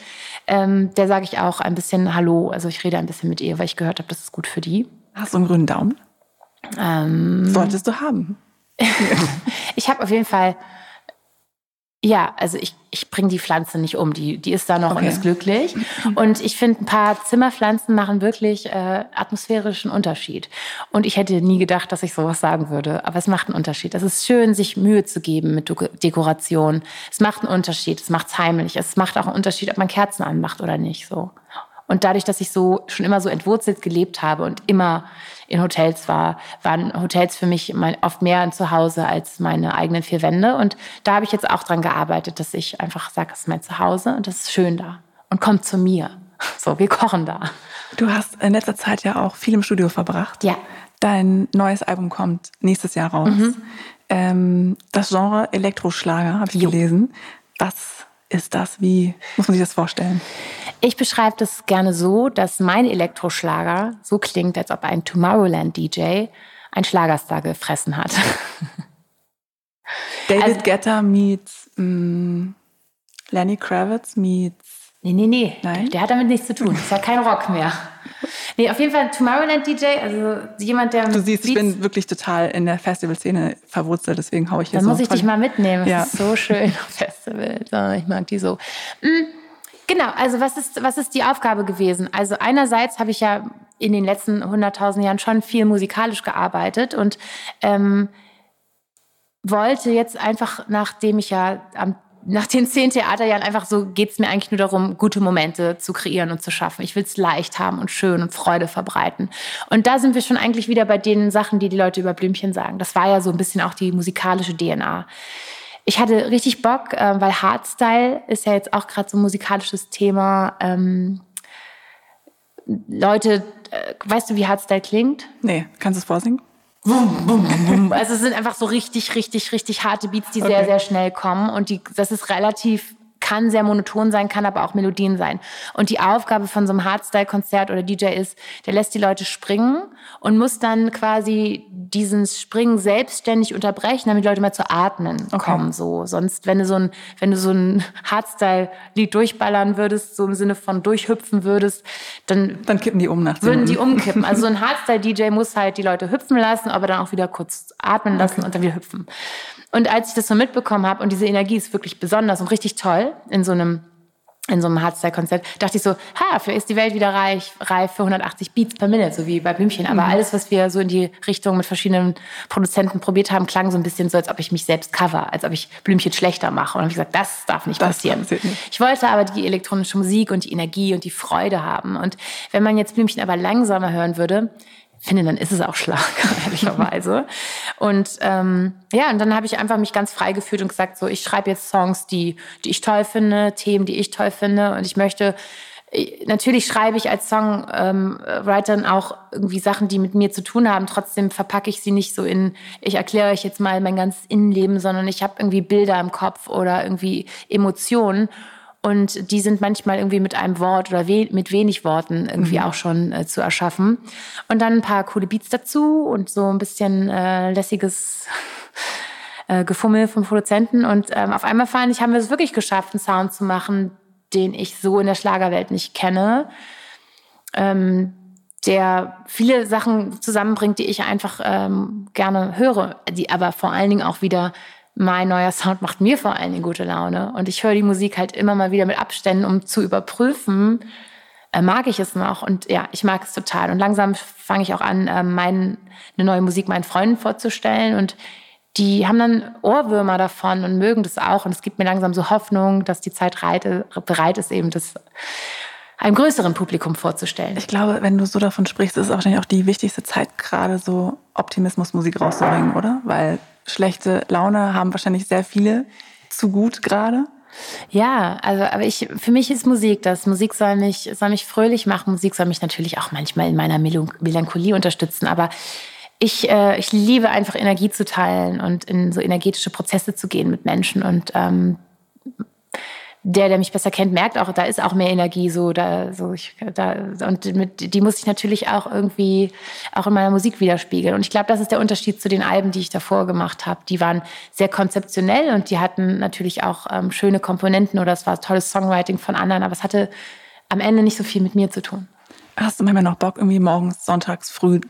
ähm, der sage ich auch ein bisschen Hallo. Also ich rede ein bisschen mit ihr, weil ich gehört habe, das ist gut für die. Hast du einen grünen Daumen? Ähm, Solltest du haben. <laughs> ich habe auf jeden Fall, ja, also ich, ich bringe die Pflanze nicht um. Die, die ist da noch okay. und ist glücklich. Und ich finde, ein paar Zimmerpflanzen machen wirklich äh, atmosphärischen Unterschied. Und ich hätte nie gedacht, dass ich sowas sagen würde. Aber es macht einen Unterschied. Es ist schön, sich Mühe zu geben mit Dekoration. Es macht einen Unterschied. Es macht es heimlich. Es macht auch einen Unterschied, ob man Kerzen anmacht oder nicht. So. Und dadurch, dass ich so schon immer so entwurzelt gelebt habe und immer in Hotels war, waren Hotels für mich oft mehr ein Zuhause als meine eigenen vier Wände. Und da habe ich jetzt auch dran gearbeitet, dass ich einfach sage, es ist mein Zuhause und das ist schön da. Und kommt zu mir. <laughs> So, wir kochen da. Du hast in letzter Zeit ja auch viel im Studio verbracht. Ja. Dein neues Album kommt nächstes Jahr raus. Mhm. Ähm, das Genre Elektroschlager habe ich jo. gelesen. Was ist das? Wie muss man sich das vorstellen? Ich beschreibe das gerne so, dass mein Elektroschlager so klingt, als ob ein Tomorrowland-DJ ein Schlagerstar gefressen hat. <laughs> David also, Guetta meets mm, Lenny Kravitz meets. Nee, nee, nee. Nein? Der hat damit nichts zu tun. Ist ja kein Rock mehr. Nee, auf jeden Fall Tomorrowland DJ, also jemand, der. Du siehst, Beats ich bin wirklich total in der Festivalszene verwurzelt, deswegen haue ich hier Dann so. muss ich dich mal mitnehmen. Ja. Das ist so schön auf Festivals. Ich mag die so. Mhm. Genau, also was ist, was ist die Aufgabe gewesen? Also einerseits habe ich ja in den letzten 100.000 Jahren schon viel musikalisch gearbeitet und ähm, wollte jetzt einfach, nachdem ich ja am nach den zehn Theaterjahren einfach so geht es mir eigentlich nur darum, gute Momente zu kreieren und zu schaffen. Ich will es leicht haben und schön und Freude verbreiten. Und da sind wir schon eigentlich wieder bei den Sachen, die die Leute über Blümchen sagen. Das war ja so ein bisschen auch die musikalische DNA ich hatte richtig Bock, äh, weil Hardstyle ist ja jetzt auch gerade so ein musikalisches Thema. Ähm, Leute, äh, weißt du, wie Hardstyle klingt? Nee, kannst du es vorsingen? Also es sind einfach so richtig, richtig, richtig harte Beats, die okay. sehr, sehr schnell kommen. Und die, das ist relativ kann sehr monoton sein, kann aber auch Melodien sein. Und die Aufgabe von so einem Hardstyle-Konzert oder DJ ist, der lässt die Leute springen und muss dann quasi diesen Springen selbstständig unterbrechen, damit die Leute mal zu atmen okay. kommen. So. Sonst, wenn du so ein, wenn du so ein Hardstyle-Lied durchballern würdest, so im Sinne von durchhüpfen würdest, dann, dann kippen die um nach Würden die umkippen. Also so ein Hardstyle-DJ muss halt die Leute hüpfen lassen, aber dann auch wieder kurz atmen lassen okay. und dann wieder hüpfen. Und als ich das so mitbekommen habe und diese Energie ist wirklich besonders und richtig toll in so einem in so einem Hardstyle-Konzert, dachte ich so, ha, vielleicht ist die Welt wieder reich, reif für 180 Beats per Minute, so wie bei Blümchen. Aber mhm. alles, was wir so in die Richtung mit verschiedenen Produzenten probiert haben, klang so ein bisschen so, als ob ich mich selbst cover, als ob ich Blümchen schlechter mache. Und habe ich gesagt, das darf nicht das passieren. Nicht. Ich wollte aber die elektronische Musik und die Energie und die Freude haben. Und wenn man jetzt Blümchen aber langsamer hören würde, finde, dann ist es auch Schlager, <laughs> ehrlicherweise. Und ähm, ja, und dann habe ich einfach mich ganz frei gefühlt und gesagt, so, ich schreibe jetzt Songs, die, die ich toll finde, Themen, die ich toll finde. Und ich möchte, äh, natürlich schreibe ich als Songwriter ähm, auch irgendwie Sachen, die mit mir zu tun haben. Trotzdem verpacke ich sie nicht so in, ich erkläre euch jetzt mal mein ganzes Innenleben, sondern ich habe irgendwie Bilder im Kopf oder irgendwie Emotionen. Und die sind manchmal irgendwie mit einem Wort oder we mit wenig Worten irgendwie mhm. auch schon äh, zu erschaffen. Und dann ein paar coole Beats dazu und so ein bisschen äh, lässiges <laughs> äh, Gefummel vom Produzenten. Und ähm, auf einmal fand ich, haben wir es wirklich geschafft, einen Sound zu machen, den ich so in der Schlagerwelt nicht kenne. Ähm, der viele Sachen zusammenbringt, die ich einfach ähm, gerne höre, die aber vor allen Dingen auch wieder mein neuer Sound macht mir vor allen Dingen gute Laune. Und ich höre die Musik halt immer mal wieder mit Abständen, um zu überprüfen, äh, mag ich es noch. Und ja, ich mag es total. Und langsam fange ich auch an, äh, mein, eine neue Musik meinen Freunden vorzustellen. Und die haben dann Ohrwürmer davon und mögen das auch. Und es gibt mir langsam so Hoffnung, dass die Zeit bereit ist, eben das einem größeren Publikum vorzustellen. Ich glaube, wenn du so davon sprichst, ist es wahrscheinlich auch die wichtigste Zeit, gerade so Optimismusmusik rauszubringen, oder? Weil schlechte Laune haben wahrscheinlich sehr viele zu gut gerade. Ja, also aber ich für mich ist Musik das. Musik soll mich soll mich fröhlich machen. Musik soll mich natürlich auch manchmal in meiner Melancholie unterstützen. Aber ich, äh, ich liebe einfach Energie zu teilen und in so energetische Prozesse zu gehen mit Menschen und ähm, der, der mich besser kennt, merkt auch, da ist auch mehr Energie so, da, so ich, da, und mit, die muss ich natürlich auch irgendwie auch in meiner Musik widerspiegeln. Und ich glaube, das ist der Unterschied zu den Alben, die ich davor gemacht habe. Die waren sehr konzeptionell und die hatten natürlich auch ähm, schöne Komponenten oder es war tolles Songwriting von anderen, aber es hatte am Ende nicht so viel mit mir zu tun. Hast du manchmal noch Bock, irgendwie morgens, sonntags früh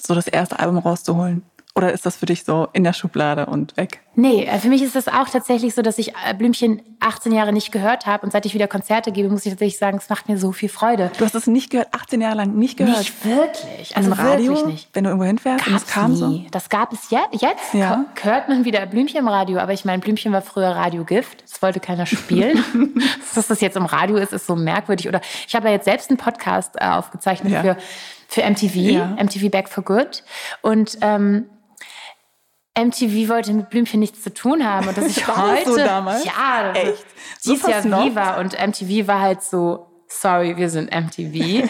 so das erste Album rauszuholen? Oder ist das für dich so in der Schublade und weg? Nee, äh, für mich ist das auch tatsächlich so, dass ich äh, Blümchen 18 Jahre nicht gehört habe. Und seit ich wieder Konzerte gebe, muss ich tatsächlich sagen, es macht mir so viel Freude. Du hast es nicht gehört, 18 Jahre lang nicht gehört? Nicht wirklich. Also Im Radio, nicht. wenn du irgendwo hinfährst und es kam nie. so? Das gab es jetzt. Jetzt ja. hört man wieder Blümchen im Radio. Aber ich meine, Blümchen war früher Radiogift. Das wollte keiner spielen. <laughs> <laughs> Dass das jetzt im Radio ist, ist so merkwürdig. Oder ich habe ja jetzt selbst einen Podcast äh, aufgezeichnet ja. für für MTV, ja. MTV Back for Good. Und ähm, MTV wollte mit Blümchen nichts zu tun haben und dass <laughs> ich heute so damals? ja echt so hieß ja Viva und MTV war halt so sorry, wir sind MTV.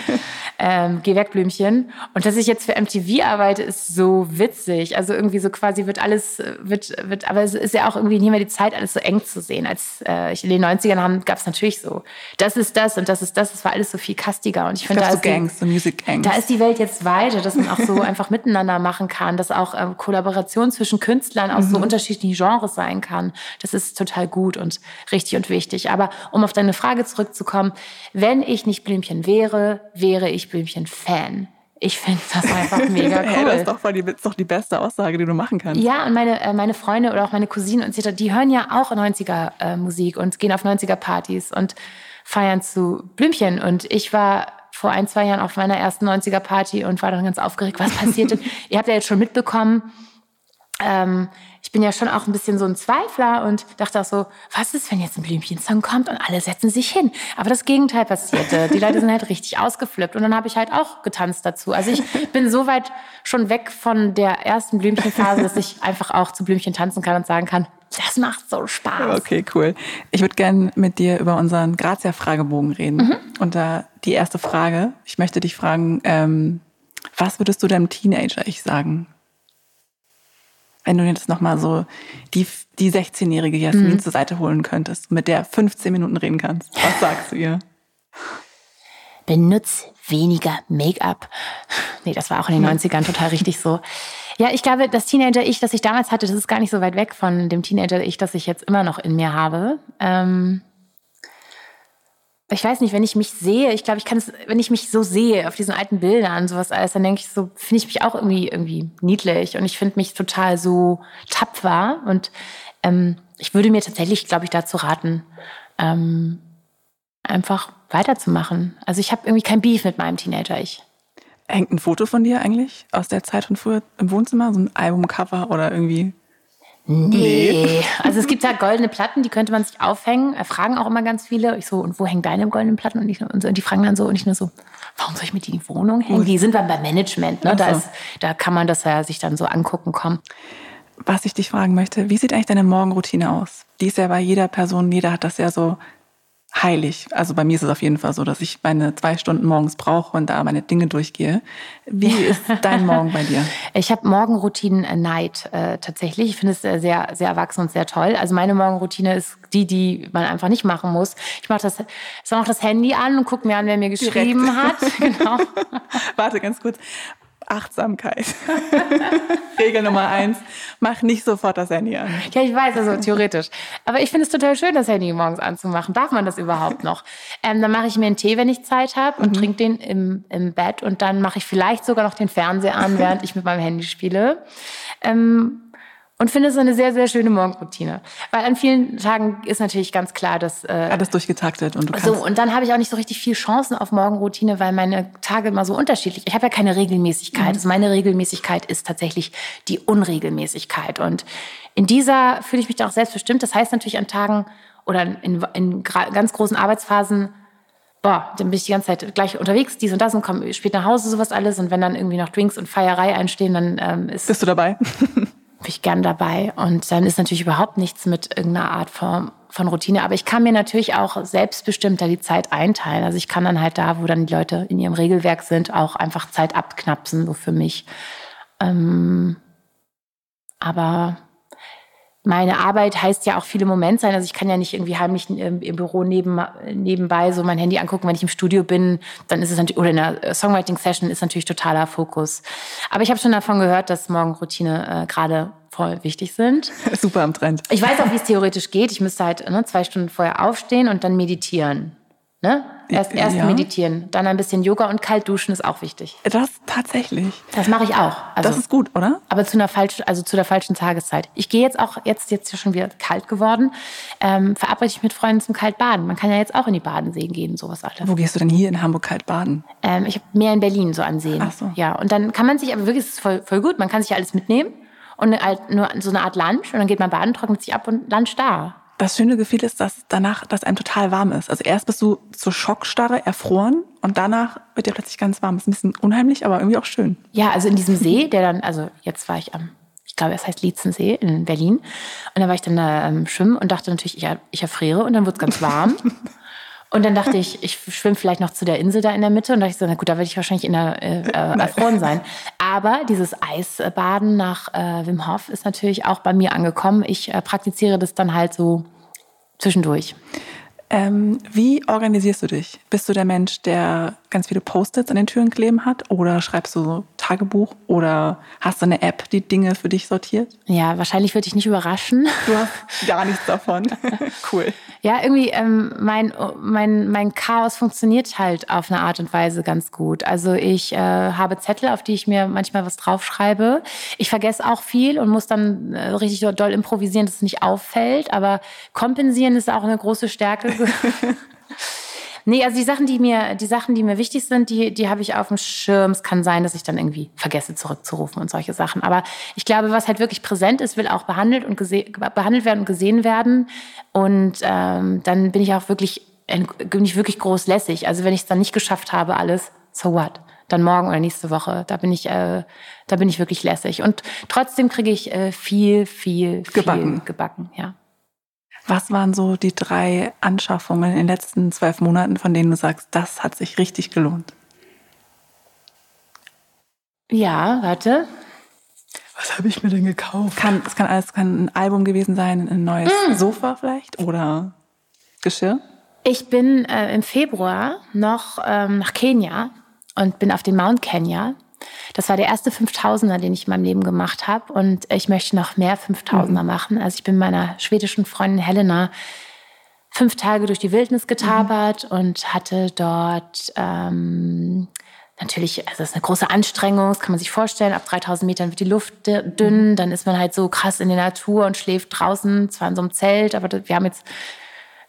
ähm, geh weg, Blümchen. Und dass ich jetzt für MTV arbeite, ist so witzig. Also irgendwie so quasi wird alles, wird, wird, aber es ist ja auch irgendwie nie mehr die Zeit, alles so eng zu sehen. Als äh, ich in den 90ern gab es natürlich so, das ist das und das ist das. Es war alles so viel kastiger. Und ich finde, da, so ist Gangs, so Music Gangs. da ist die Welt jetzt weiter, dass man auch so <laughs> einfach miteinander machen kann, dass auch ähm, Kollaboration zwischen Künstlern aus mhm. so unterschiedlichen Genres sein kann. Das ist total gut und richtig und wichtig. Aber um auf deine Frage zurückzukommen, wenn ich nicht Blümchen wäre, wäre ich Blümchen-Fan. Ich finde das einfach <laughs> mega cool. hey, das ist doch, voll die, ist doch die beste Aussage, die du machen kannst. Ja, und meine, äh, meine Freunde oder auch meine Cousinen und so, die hören ja auch 90er-Musik äh, und gehen auf 90er-Partys und feiern zu Blümchen. Und ich war vor ein, zwei Jahren auf meiner ersten 90er-Party und war dann ganz aufgeregt, was passierte. <laughs> Ihr habt ja jetzt schon mitbekommen, ähm, ich bin ja schon auch ein bisschen so ein Zweifler und dachte auch so, was ist, wenn jetzt ein Blümchen-Song kommt und alle setzen sich hin? Aber das Gegenteil passierte. Die Leute sind halt richtig ausgeflippt und dann habe ich halt auch getanzt dazu. Also ich bin so weit schon weg von der ersten Blümchenphase, dass ich einfach auch zu Blümchen tanzen kann und sagen kann, das macht so Spaß. Okay, cool. Ich würde gerne mit dir über unseren Grazia-Fragebogen reden. Mhm. Und da die erste Frage, ich möchte dich fragen, ähm, was würdest du deinem Teenager-Ich sagen? Wenn du jetzt nochmal so die, die 16-jährige Jasmin mhm. zur Seite holen könntest und mit der 15 Minuten reden kannst, was sagst du ihr? Benutz weniger Make-up. Nee, das war auch in den <laughs> 90ern total richtig so. Ja, ich glaube, das Teenager-Ich, das ich damals hatte, das ist gar nicht so weit weg von dem Teenager-Ich, das ich jetzt immer noch in mir habe. Ähm ich weiß nicht, wenn ich mich sehe, ich glaube, ich kann es, wenn ich mich so sehe auf diesen alten Bildern, sowas alles, dann denke ich so, finde ich mich auch irgendwie, irgendwie niedlich und ich finde mich total so tapfer und ähm, ich würde mir tatsächlich, glaube ich, dazu raten, ähm, einfach weiterzumachen. Also ich habe irgendwie kein Beef mit meinem Teenager-Ich. Hängt ein Foto von dir eigentlich aus der Zeit von früher im Wohnzimmer, so ein Albumcover oder irgendwie Nee. Also es gibt da goldene Platten, die könnte man sich aufhängen. Fragen auch immer ganz viele. Ich so, und wo hängen deine goldenen Platten? Und, ich, und die fragen dann so, und ich nur so, warum soll ich mit in die Wohnung hängen? Die sind dann beim Management, ne? Da, ist, da kann man das ja sich dann so angucken kommen. Was ich dich fragen möchte, wie sieht eigentlich deine Morgenroutine aus? Die ist ja bei jeder Person, jeder hat das ja so heilig. Also bei mir ist es auf jeden Fall so, dass ich meine zwei Stunden morgens brauche und da meine Dinge durchgehe. Wie <laughs> ist dein Morgen bei dir? Ich habe Morgenroutinen äh, Neid äh, tatsächlich. Ich finde es äh, sehr, sehr erwachsen und sehr toll. Also meine Morgenroutine ist die, die man einfach nicht machen muss. Ich mache das, ich mache das Handy an und gucke mir an, wer mir geschrieben Direkt. hat. <laughs> Genau. Warte ganz kurz. Achtsamkeit. <laughs> Regel Nummer eins, mach nicht sofort das Handy an. Ja, ich weiß, also theoretisch. Aber ich finde es total schön, das Handy morgens anzumachen. Darf man das überhaupt noch? Ähm, dann mache ich mir einen Tee, wenn ich Zeit habe und mhm. trinke den im, im Bett. Und dann mache ich vielleicht sogar noch den Fernseher an, während ich mit meinem Handy spiele. Ähm, und finde es eine sehr, sehr schöne Morgenroutine. Weil an vielen Tagen ist natürlich ganz klar, dass... Äh, Alles durchgetaktet und du kannst... So, und dann habe ich auch nicht so richtig viel Chancen auf Morgenroutine, weil meine Tage immer so unterschiedlich... Ich habe ja keine Regelmäßigkeit. Mhm. Also meine Regelmäßigkeit ist tatsächlich die Unregelmäßigkeit. Und in dieser fühle ich mich dann auch selbstbestimmt. Das heißt natürlich an Tagen oder in, in ganz großen Arbeitsphasen boah, dann bin ich die ganze Zeit gleich unterwegs, dies und das und komme spät nach Hause, sowas alles. Und wenn dann irgendwie noch Drinks und Feierei einstehen, dann ähm, ist. Bist du dabei? <laughs> bin ich gern dabei. Und dann ist natürlich überhaupt nichts mit irgendeiner Art von, von Routine. Aber ich kann mir natürlich auch selbstbestimmter die Zeit einteilen. Also ich kann dann halt da, wo dann die Leute in ihrem Regelwerk sind, auch einfach Zeit abknapsen, so für mich. Ähm, aber meine Arbeit heißt ja auch viele Moment sein. Also ich kann ja nicht irgendwie heimlich im, im, Büro neben, nebenbei so mein Handy angucken, wenn ich im Studio bin, dann ist es natürlich, oder in einer Songwriting-Session ist natürlich totaler Fokus. Aber ich habe schon davon gehört, dass Morgenroutine äh, gerade voll wichtig sind. <laughs> Super am Trend. Ich weiß auch, wie es theoretisch geht. Ich müsste halt ne, zwei Stunden vorher aufstehen und dann meditieren. Ne? Erst, erst ja. meditieren, dann ein bisschen Yoga und kalt duschen ist auch wichtig. Das tatsächlich. Das mache ich auch. Also, das ist gut, oder? Aber zu einer falschen, also zu der falschen Tageszeit. Ich gehe jetzt auch, jetzt jetzt schon wieder kalt geworden, ähm, verabrede ich mit Freunden zum Kaltbaden. Man kann ja jetzt auch in die Badenseen gehen, sowas alles. Wo gehst du denn hier in Hamburg kalt baden? Ähm, ich habe mehr in Berlin so ansehen. Ach so. Ja, und dann kann man sich, aber wirklich, es ist voll, voll gut, man kann sich ja alles mitnehmen und halt nur so eine Art Lunch und dann geht man baden, trocknet sich ab und Lunch da das schöne Gefühl ist, dass danach, dass einem total warm ist. Also erst bist du zur Schockstarre erfroren und danach wird dir plötzlich ganz warm. Ist ein bisschen unheimlich, aber irgendwie auch schön. Ja, also in diesem See, der dann, also jetzt war ich am, ich glaube, es heißt Lietzensee in Berlin. Und da war ich dann da ähm, schwimmen und dachte natürlich, ich, ich erfriere und dann wird es ganz warm. <laughs> Und dann dachte ich, ich schwimme vielleicht noch zu der Insel da in der Mitte. Und dachte ich so, na gut, da werde ich wahrscheinlich in der äh, äh, erfroren sein. Aber dieses Eisbaden nach äh, Wim Hof ist natürlich auch bei mir angekommen. Ich äh, praktiziere das dann halt so zwischendurch. Ähm, wie organisierst du dich? Bist du der Mensch, der ganz viele Post-its an den Türen kleben hat? Oder schreibst du so Tagebuch? Oder hast du eine App, die Dinge für dich sortiert? Ja, wahrscheinlich würde ich nicht überraschen. Du hast gar nichts davon. <laughs> cool. Ja, irgendwie ähm, mein, mein, mein Chaos funktioniert halt auf eine Art und Weise ganz gut. Also ich äh, habe Zettel, auf die ich mir manchmal was draufschreibe. Ich vergesse auch viel und muss dann äh, richtig doll improvisieren, dass es nicht auffällt. Aber kompensieren ist auch eine große Stärke. <laughs> Nee, also die Sachen, die mir, die Sachen, die mir wichtig sind, die, die habe ich auf dem Schirm. Es kann sein, dass ich dann irgendwie vergesse zurückzurufen und solche Sachen. Aber ich glaube, was halt wirklich präsent ist, will auch behandelt und behandelt werden und gesehen werden. Und ähm, dann bin ich auch wirklich, bin ich wirklich großlässig. Also wenn ich es dann nicht geschafft habe, alles, so what? Dann morgen oder nächste Woche. Da bin ich, äh, da bin ich wirklich lässig. Und trotzdem kriege ich äh, viel, viel, viel gebacken. gebacken, ja. Was waren so die drei Anschaffungen in den letzten zwölf Monaten, von denen du sagst, das hat sich richtig gelohnt? Ja, warte. Was habe ich mir denn gekauft? Kann, es kann alles kann ein Album gewesen sein, ein neues mm. Sofa vielleicht oder Geschirr. Ich bin äh, im Februar noch ähm, nach Kenia und bin auf den Mount Kenya das war der erste 5000er, den ich in meinem Leben gemacht habe. Und ich möchte noch mehr 5000er mhm. machen. Also ich bin meiner schwedischen Freundin Helena fünf Tage durch die Wildnis getabert mhm. und hatte dort ähm, natürlich, also das ist eine große Anstrengung, das kann man sich vorstellen. Ab 3000 Metern wird die Luft dünn, mhm. dann ist man halt so krass in der Natur und schläft draußen, zwar in so einem Zelt, aber wir haben jetzt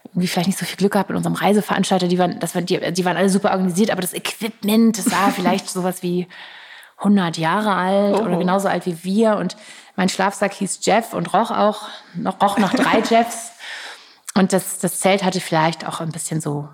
irgendwie vielleicht nicht so viel Glück gehabt mit unserem Reiseveranstalter. Die waren, das war, die, die waren alle super organisiert, aber das Equipment, das war <laughs> vielleicht sowas wie 100 Jahre alt oh. oder genauso alt wie wir. Und mein Schlafsack hieß Jeff und roch auch, noch, roch nach drei <laughs> Jeffs. Und das, das Zelt hatte vielleicht auch ein bisschen so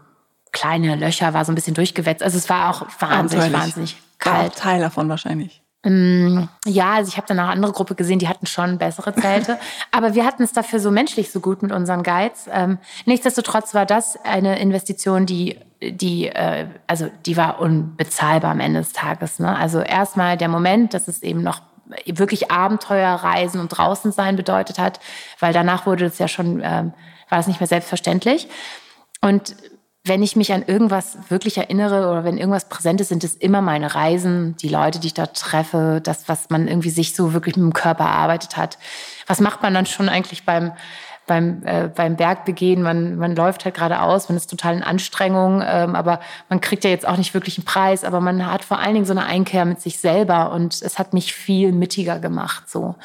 kleine Löcher, war so ein bisschen durchgewetzt. Also es war auch wahnsinnig, wahnsinnig kalt. War Teil davon wahrscheinlich. Mm, ja, also ich habe dann eine andere Gruppe gesehen, die hatten schon bessere Zelte. <laughs> Aber wir hatten es dafür so menschlich so gut mit unseren Guides. Ähm, nichtsdestotrotz war das eine Investition, die, die, äh, also die war unbezahlbar am Ende des Tages. Ne? Also erstmal der Moment, dass es eben noch wirklich Abenteuerreisen und draußen sein bedeutet hat, weil danach wurde es ja schon, ähm, war es nicht mehr selbstverständlich. Und wenn ich mich an irgendwas wirklich erinnere oder wenn irgendwas präsent ist, sind es immer meine Reisen, die Leute, die ich dort treffe, das, was man irgendwie sich so wirklich mit dem Körper erarbeitet hat. Was macht man dann schon eigentlich beim, beim, äh, beim Bergbegehen? Man, man läuft halt geradeaus, man ist total in Anstrengung, ähm, aber man kriegt ja jetzt auch nicht wirklich einen Preis, aber man hat vor allen Dingen so eine Einkehr mit sich selber und es hat mich viel mittiger gemacht, so.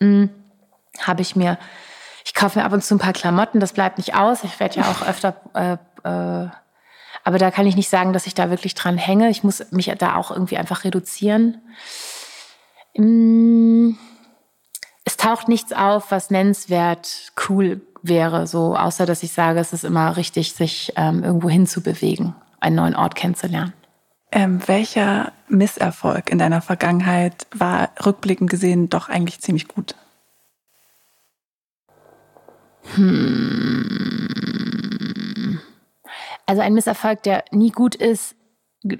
Mm. habe ich mir, ich kaufe mir ab und zu ein paar Klamotten, das bleibt nicht aus. Ich werde ja auch öfter, äh, äh, aber da kann ich nicht sagen, dass ich da wirklich dran hänge. Ich muss mich da auch irgendwie einfach reduzieren. Mm, es taucht nichts auf, was nennenswert cool wäre, so außer dass ich sage, es ist immer richtig, sich ähm, irgendwo hinzubewegen, einen neuen Ort kennenzulernen. Ähm, welcher Misserfolg in deiner Vergangenheit war rückblickend gesehen doch eigentlich ziemlich gut? Hm. Also ein Misserfolg, der nie gut ist,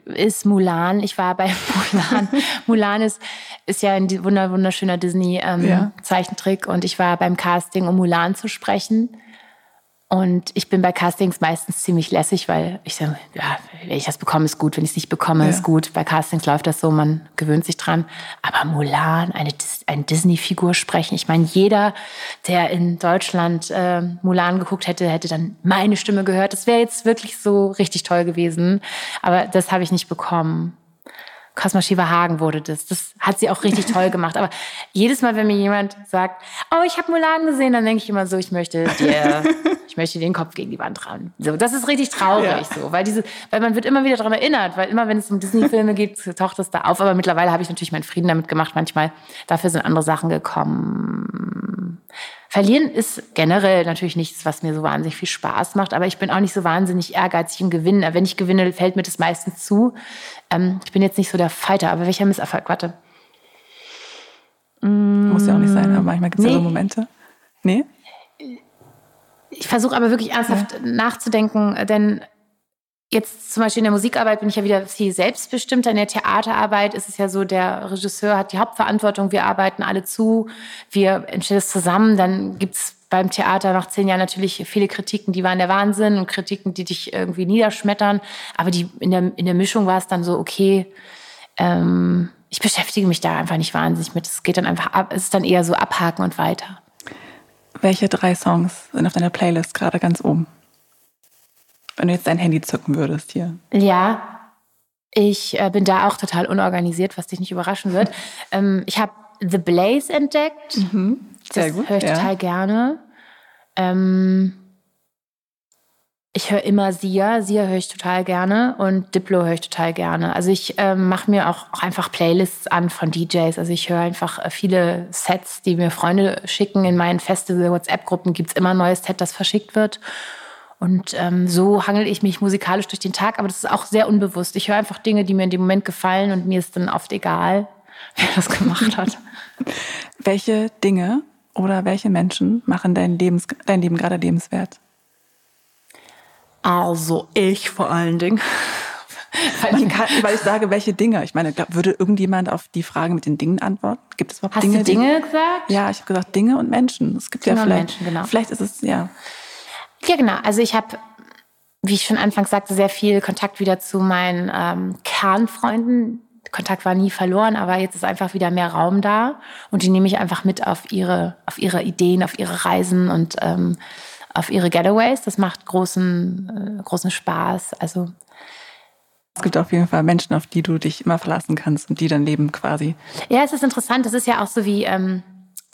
ist Mulan. Ich war bei <laughs> Mulan. Mulan ist, ist ja ein wunderschöner Disney-Zeichentrick ähm, ja. und ich war beim Casting, um Mulan zu sprechen. Und ich bin bei Castings meistens ziemlich lässig, weil ich sage, ja, wenn ich das bekomme, ist gut. Wenn ich es nicht bekomme, ja. ist gut. Bei Castings läuft das so, man gewöhnt sich dran. Aber Mulan, eine, eine Disney-Figur sprechen. Ich meine, jeder, der in Deutschland äh, Mulan geguckt hätte, hätte dann meine Stimme gehört. Das wäre jetzt wirklich so richtig toll gewesen. Aber das habe ich nicht bekommen. Cosma Shiva Hagen wurde das. Das hat sie auch richtig toll gemacht. Aber jedes Mal, wenn mir jemand sagt, oh, ich habe Mulan gesehen, dann denke ich immer so, ich möchte dir, ich möchte den Kopf gegen die Wand ran. So, das ist richtig traurig, ja. so, weil diese, weil man wird immer wieder daran erinnert, weil immer, wenn es um Disney-Filme geht, taucht das da auf. Aber mittlerweile habe ich natürlich meinen Frieden damit gemacht. Manchmal dafür sind andere Sachen gekommen. Verlieren ist generell natürlich nichts, was mir so wahnsinnig viel Spaß macht, aber ich bin auch nicht so wahnsinnig ehrgeizig im Gewinnen. Wenn ich gewinne, fällt mir das meistens zu. Ähm, ich bin jetzt nicht so der Fighter, aber welcher Misserfolg? Warte. Muss ja auch nicht sein, aber manchmal gibt es nee. ja so Momente. Nee? Ich versuche aber wirklich ernsthaft ja. nachzudenken, denn Jetzt zum Beispiel in der Musikarbeit bin ich ja wieder viel selbstbestimmter. In der Theaterarbeit ist es ja so, der Regisseur hat die Hauptverantwortung, wir arbeiten alle zu, wir entstehen es zusammen. Dann gibt's beim Theater nach zehn Jahren natürlich viele Kritiken, die waren der Wahnsinn und Kritiken, die dich irgendwie niederschmettern. Aber die, in, der, in der Mischung war es dann so, okay, ähm, ich beschäftige mich da einfach nicht wahnsinnig mit. Es geht dann einfach ab, es ist dann eher so abhaken und weiter. Welche drei Songs sind auf deiner Playlist gerade ganz oben? Wenn du jetzt dein Handy zücken würdest hier? Ja, ich äh, bin da auch total unorganisiert, was dich nicht überraschen wird. <laughs> ähm, ich habe The Blaze entdeckt. Mhm. Sehr das gut. Höre ich ja. total gerne. Ähm, ich höre immer Sia. Sia höre ich total gerne und Diplo höre ich total gerne. Also ich ähm, mache mir auch, auch, einfach Playlists an von DJs. Also ich höre einfach äh, viele Sets, die mir Freunde schicken. In meinen Festival-WhatsApp-Gruppen gibt es immer ein neues Set, das verschickt wird. Und ähm, so hangel ich mich musikalisch durch den Tag, aber das ist auch sehr unbewusst. Ich höre einfach Dinge, die mir in dem Moment gefallen und mir ist dann oft egal, <laughs> wer das gemacht hat. <laughs> welche Dinge oder welche Menschen machen dein, Lebens, dein Leben gerade lebenswert? Also ich vor allen Dingen. <laughs> weil, ich kann, weil ich sage, welche Dinge. Ich meine, würde irgendjemand auf die Frage mit den Dingen antworten? Gibt es überhaupt Hast Dinge? Hast du Dinge die, gesagt? Ja, ich habe gesagt Dinge und Menschen. Es gibt Dinge ja vielleicht, Menschen, genau. vielleicht ist es ja. Ja, genau. Also ich habe, wie ich schon anfangs sagte, sehr viel Kontakt wieder zu meinen ähm, Kernfreunden. Kontakt war nie verloren, aber jetzt ist einfach wieder mehr Raum da und die nehme ich einfach mit auf ihre, auf ihre Ideen, auf ihre Reisen und ähm, auf ihre Getaways. Das macht großen, äh, großen Spaß. Also es gibt auf jeden Fall Menschen, auf die du dich immer verlassen kannst und die dein Leben quasi. Ja, es ist interessant. Das ist ja auch so wie ähm,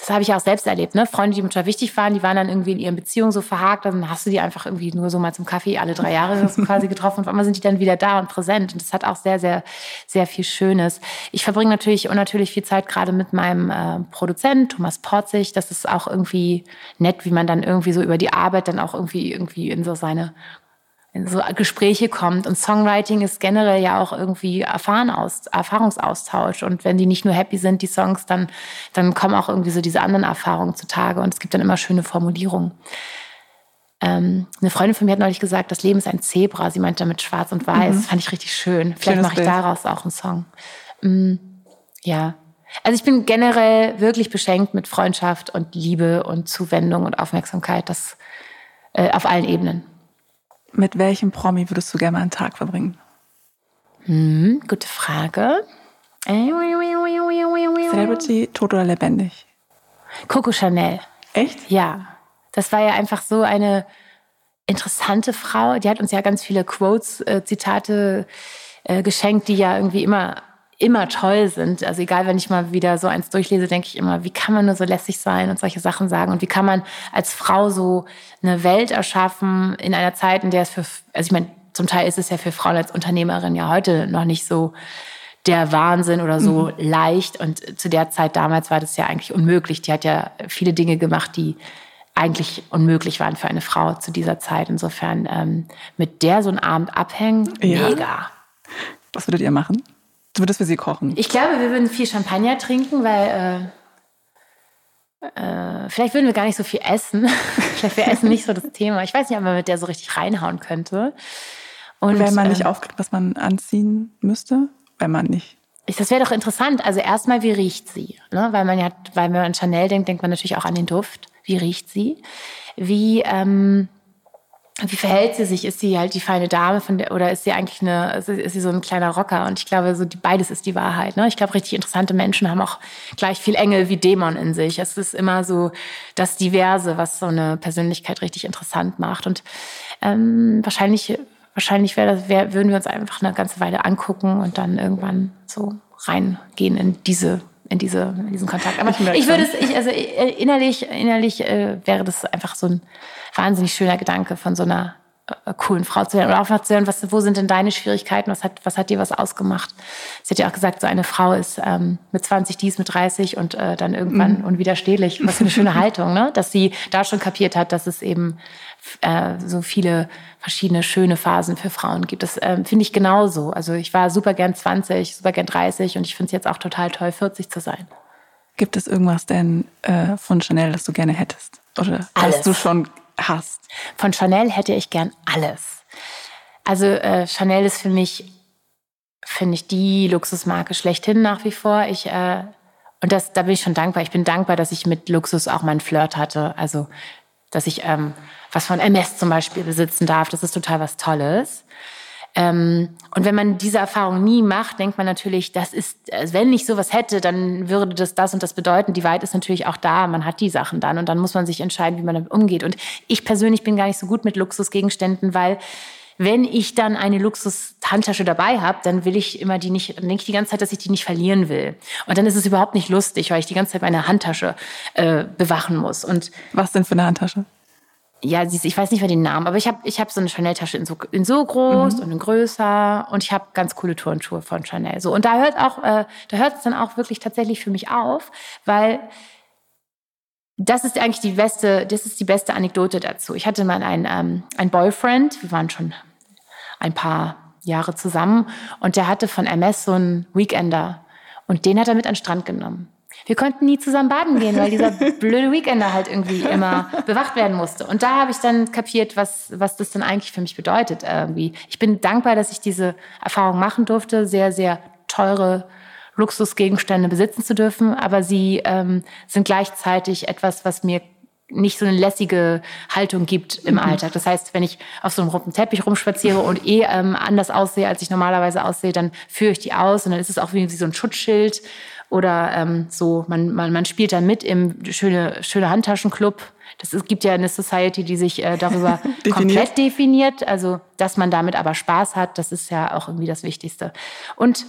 das habe ich auch selbst erlebt, ne? Freunde, die mir total wichtig waren, die waren dann irgendwie in ihren Beziehungen so verhakt, dann hast du die einfach irgendwie nur so mal zum Kaffee alle drei Jahre <laughs> quasi getroffen und auf einmal sind die dann wieder da und präsent. Und das hat auch sehr, sehr, sehr viel Schönes. Ich verbringe natürlich unnatürlich viel Zeit gerade mit meinem äh, Produzent, Thomas Porzig. Das ist auch irgendwie nett, wie man dann irgendwie so über die Arbeit dann auch irgendwie, irgendwie in so seine in so Gespräche kommt. Und Songwriting ist generell ja auch irgendwie Erfahren aus, Erfahrungsaustausch. Und wenn die nicht nur happy sind, die Songs, dann, dann kommen auch irgendwie so diese anderen Erfahrungen zutage. Und es gibt dann immer schöne Formulierungen. Ähm, eine Freundin von mir hat neulich gesagt, das Leben ist ein Zebra. Sie meint damit schwarz und weiß. Mhm. Fand ich richtig schön. Vielleicht mache ich daraus auch einen Song. Mhm. Ja. Also ich bin generell wirklich beschenkt mit Freundschaft und Liebe und Zuwendung und Aufmerksamkeit. Das äh, auf allen Ebenen. Mit welchem Promi würdest du gerne mal einen Tag verbringen? Hm, gute Frage. Celebrity, tot oder lebendig? Coco Chanel. Echt? Ja. Das war ja einfach so eine interessante Frau. Die hat uns ja ganz viele Quotes, äh, Zitate äh, geschenkt, die ja irgendwie immer immer toll sind. Also egal, wenn ich mal wieder so eins durchlese, denke ich immer, wie kann man nur so lässig sein und solche Sachen sagen und wie kann man als Frau so eine Welt erschaffen in einer Zeit, in der es für, also ich meine, zum Teil ist es ja für Frauen als Unternehmerin ja heute noch nicht so der Wahnsinn oder so mhm. leicht und zu der Zeit damals war das ja eigentlich unmöglich. Die hat ja viele Dinge gemacht, die eigentlich unmöglich waren für eine Frau zu dieser Zeit. Insofern ähm, mit der so einen Abend abhängen, ja. mega. Was würdet ihr machen? Du würdest für sie kochen? Ich glaube, wir würden viel Champagner trinken, weil äh, äh, vielleicht würden wir gar nicht so viel essen. <laughs> vielleicht wäre Essen nicht so das Thema. Ich weiß nicht, ob man mit der so richtig reinhauen könnte. Und wenn man nicht äh, aufkriegt, was man anziehen müsste, wenn man nicht. Das wäre doch interessant. Also erstmal, wie riecht sie? Ne? Weil man ja, weil wenn man an Chanel denkt, denkt man natürlich auch an den Duft. Wie riecht sie? Wie ähm, wie verhält sie sich? Ist sie halt die feine Dame von der, oder ist sie eigentlich eine, ist sie so ein kleiner Rocker? Und ich glaube, so die, beides ist die Wahrheit. Ne? Ich glaube, richtig interessante Menschen haben auch gleich viel Engel wie Dämon in sich. Es ist immer so das Diverse, was so eine Persönlichkeit richtig interessant macht. Und ähm, wahrscheinlich, wahrscheinlich wäre das, wär, würden wir uns einfach eine ganze Weile angucken und dann irgendwann so reingehen in diese in, diese, in diesen Kontakt. Aber ich, ich würde es, ich, also innerlich, innerlich äh, wäre das einfach so ein wahnsinnig schöner Gedanke von so einer äh, coolen Frau zu hören oder auch mal zu hören, was, wo sind denn deine Schwierigkeiten, was hat, was hat dir was ausgemacht? Sie hat ja auch gesagt, so eine Frau ist ähm, mit 20 dies, mit 30 und äh, dann irgendwann mhm. unwiderstehlich. Was für eine schöne <laughs> Haltung, ne? dass sie da schon kapiert hat, dass es eben äh, so viele verschiedene schöne Phasen für Frauen gibt. Das äh, finde ich genauso. Also ich war super gern 20, super gern 30 und ich finde es jetzt auch total toll, 40 zu sein. Gibt es irgendwas denn äh, von Chanel, das du gerne hättest? Oder Alles. hast du schon hast? Von Chanel hätte ich gern alles. Also äh, Chanel ist für mich, finde ich, die Luxusmarke schlechthin nach wie vor. Ich äh, und das, da bin ich schon dankbar. Ich bin dankbar, dass ich mit Luxus auch meinen Flirt hatte. Also, dass ich ähm, was von MS zum Beispiel besitzen darf. Das ist total was Tolles. Ähm, und wenn man diese Erfahrung nie macht, denkt man natürlich, das ist, also wenn ich sowas hätte, dann würde das das und das bedeuten. Die Wahrheit ist natürlich auch da. Man hat die Sachen dann und dann muss man sich entscheiden, wie man damit umgeht. Und ich persönlich bin gar nicht so gut mit Luxusgegenständen, weil wenn ich dann eine Luxus-Handtasche dabei habe, dann will ich immer die nicht, dann denke ich die ganze Zeit, dass ich die nicht verlieren will. Und dann ist es überhaupt nicht lustig, weil ich die ganze Zeit meine Handtasche äh, bewachen muss. Und was denn für eine Handtasche? Ja, ich weiß nicht mehr den Namen, aber ich habe ich hab so eine Chanel-Tasche in so, in so groß mhm. und in größer und ich habe ganz coole Turnschuhe von Chanel. So und da hört auch, äh, da hört es dann auch wirklich tatsächlich für mich auf, weil das ist eigentlich die beste, das ist die beste Anekdote dazu. Ich hatte mal einen, ähm, einen Boyfriend, wir waren schon ein paar Jahre zusammen und der hatte von MS so einen Weekender und den hat er mit an den Strand genommen. Wir konnten nie zusammen baden gehen, weil dieser <laughs> blöde Weekender halt irgendwie immer bewacht werden musste. Und da habe ich dann kapiert, was, was das denn eigentlich für mich bedeutet. Irgendwie. Ich bin dankbar, dass ich diese Erfahrung machen durfte, sehr, sehr teure Luxusgegenstände besitzen zu dürfen, aber sie ähm, sind gleichzeitig etwas, was mir nicht so eine lässige Haltung gibt im mhm. Alltag. Das heißt, wenn ich auf so einem roten Teppich rumspaziere und eh ähm, anders aussehe, als ich normalerweise aussehe, dann führe ich die aus und dann ist es auch wie so ein Schutzschild oder ähm, so, man, man, man spielt dann mit im schöne, schöne Handtaschenclub. Das, es gibt ja eine Society, die sich äh, darüber <laughs> definiert. komplett definiert. Also, dass man damit aber Spaß hat, das ist ja auch irgendwie das Wichtigste. Und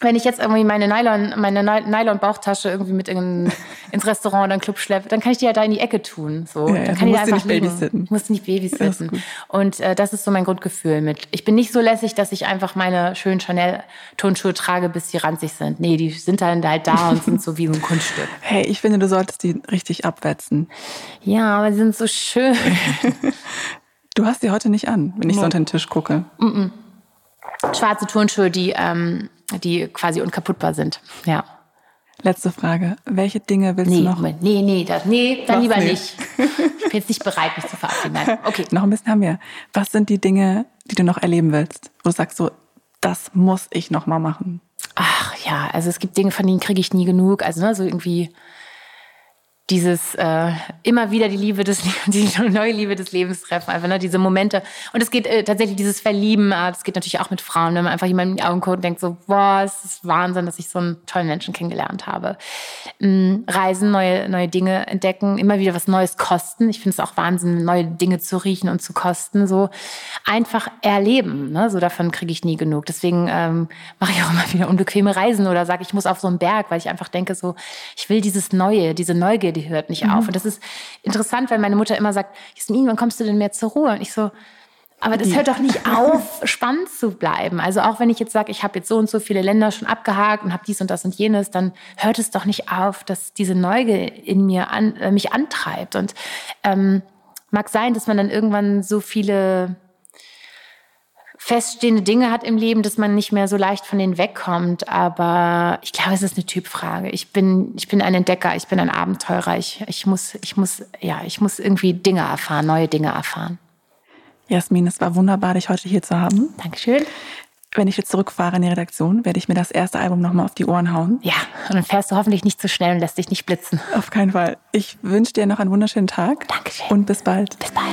wenn ich jetzt irgendwie meine Nylon, meine Nylon-Bauchtasche irgendwie mit in, ins Restaurant oder einen Club schleppe, dann kann ich die ja da in die Ecke tun. So. Ja, dann kann ich einfach nicht babysitten. Ich muss nicht babysitten. Und äh, das ist so mein Grundgefühl mit. Ich bin nicht so lässig, dass ich einfach meine schönen Chanel-Turnschuhe trage, bis sie ranzig sind. Nee, die sind dann halt da und sind so wie so ein Kunststück. <laughs> Hey, ich finde, du solltest die richtig abwetzen. Ja, aber sie sind so schön. <laughs> du hast sie heute nicht an, wenn ich no. so unter den Tisch gucke. Mm -mm. Schwarze Turnschuhe, die ähm, die quasi unkaputtbar sind. Ja. Letzte Frage. Welche Dinge willst nee, du noch? Nee, nee, das, nee, dann lieber nee. nicht. Ich bin jetzt nicht bereit, mich zu verabschieden. Nein. <laughs> Okay. noch ein bisschen haben wir. Was sind die Dinge, die du noch erleben willst? Wo du sagst so, das muss ich noch mal machen. Ach ja, also es gibt Dinge, von denen kriege ich nie genug. Also ne, so irgendwie dieses äh, immer wieder die Liebe des <laughs> die neue Liebe des Lebens treffen, einfach ne, diese Momente. Und es geht äh, tatsächlich dieses Verlieben, äh, das geht natürlich auch mit Frauen, wenn man einfach jemanden in die Augen guckt und denkt so, boah, es ist Wahnsinn, dass ich so einen tollen Menschen kennengelernt habe. Ähm, Reisen, neue neue Dinge entdecken, immer wieder was Neues kosten. Ich finde es auch Wahnsinn, neue Dinge zu riechen und zu kosten. So einfach erleben, ne? so davon kriege ich nie genug. Deswegen ähm, mache ich auch immer wieder unbequeme Reisen oder sage, ich muss auf so einen Berg, weil ich einfach denke so, ich will dieses Neue, diese Neugier die hört nicht mhm. auf. Und das ist interessant, weil meine Mutter immer sagt, Jasmin, wann kommst du denn mehr zur Ruhe? Und ich so, aber das hört doch nicht <laughs> auf, spannend zu bleiben. Also auch wenn ich jetzt sage, ich habe jetzt so und so viele Länder schon abgehakt und habe dies und das und jenes, dann hört es doch nicht auf, dass diese Neugier in mir an, äh, mich antreibt. Und ähm, mag sein, dass man dann irgendwann so viele feststehende Dinge hat im Leben, dass man nicht mehr so leicht von denen wegkommt. Aber ich glaube, es ist eine Typfrage. Ich bin, ich bin ein Entdecker, ich bin ein Abenteurer. Ich, ich, muss, ich, muss, ja, ich muss irgendwie Dinge erfahren, neue Dinge erfahren. Jasmin, es war wunderbar, dich heute hier zu haben. Dankeschön. Wenn ich jetzt zurückfahre in die Redaktion, werde ich mir das erste Album nochmal auf die Ohren hauen. Ja, und dann fährst du hoffentlich nicht zu schnell und lässt dich nicht blitzen. Auf keinen Fall. Ich wünsche dir noch einen wunderschönen Tag. Dankeschön. Und bis bald. Bis bald.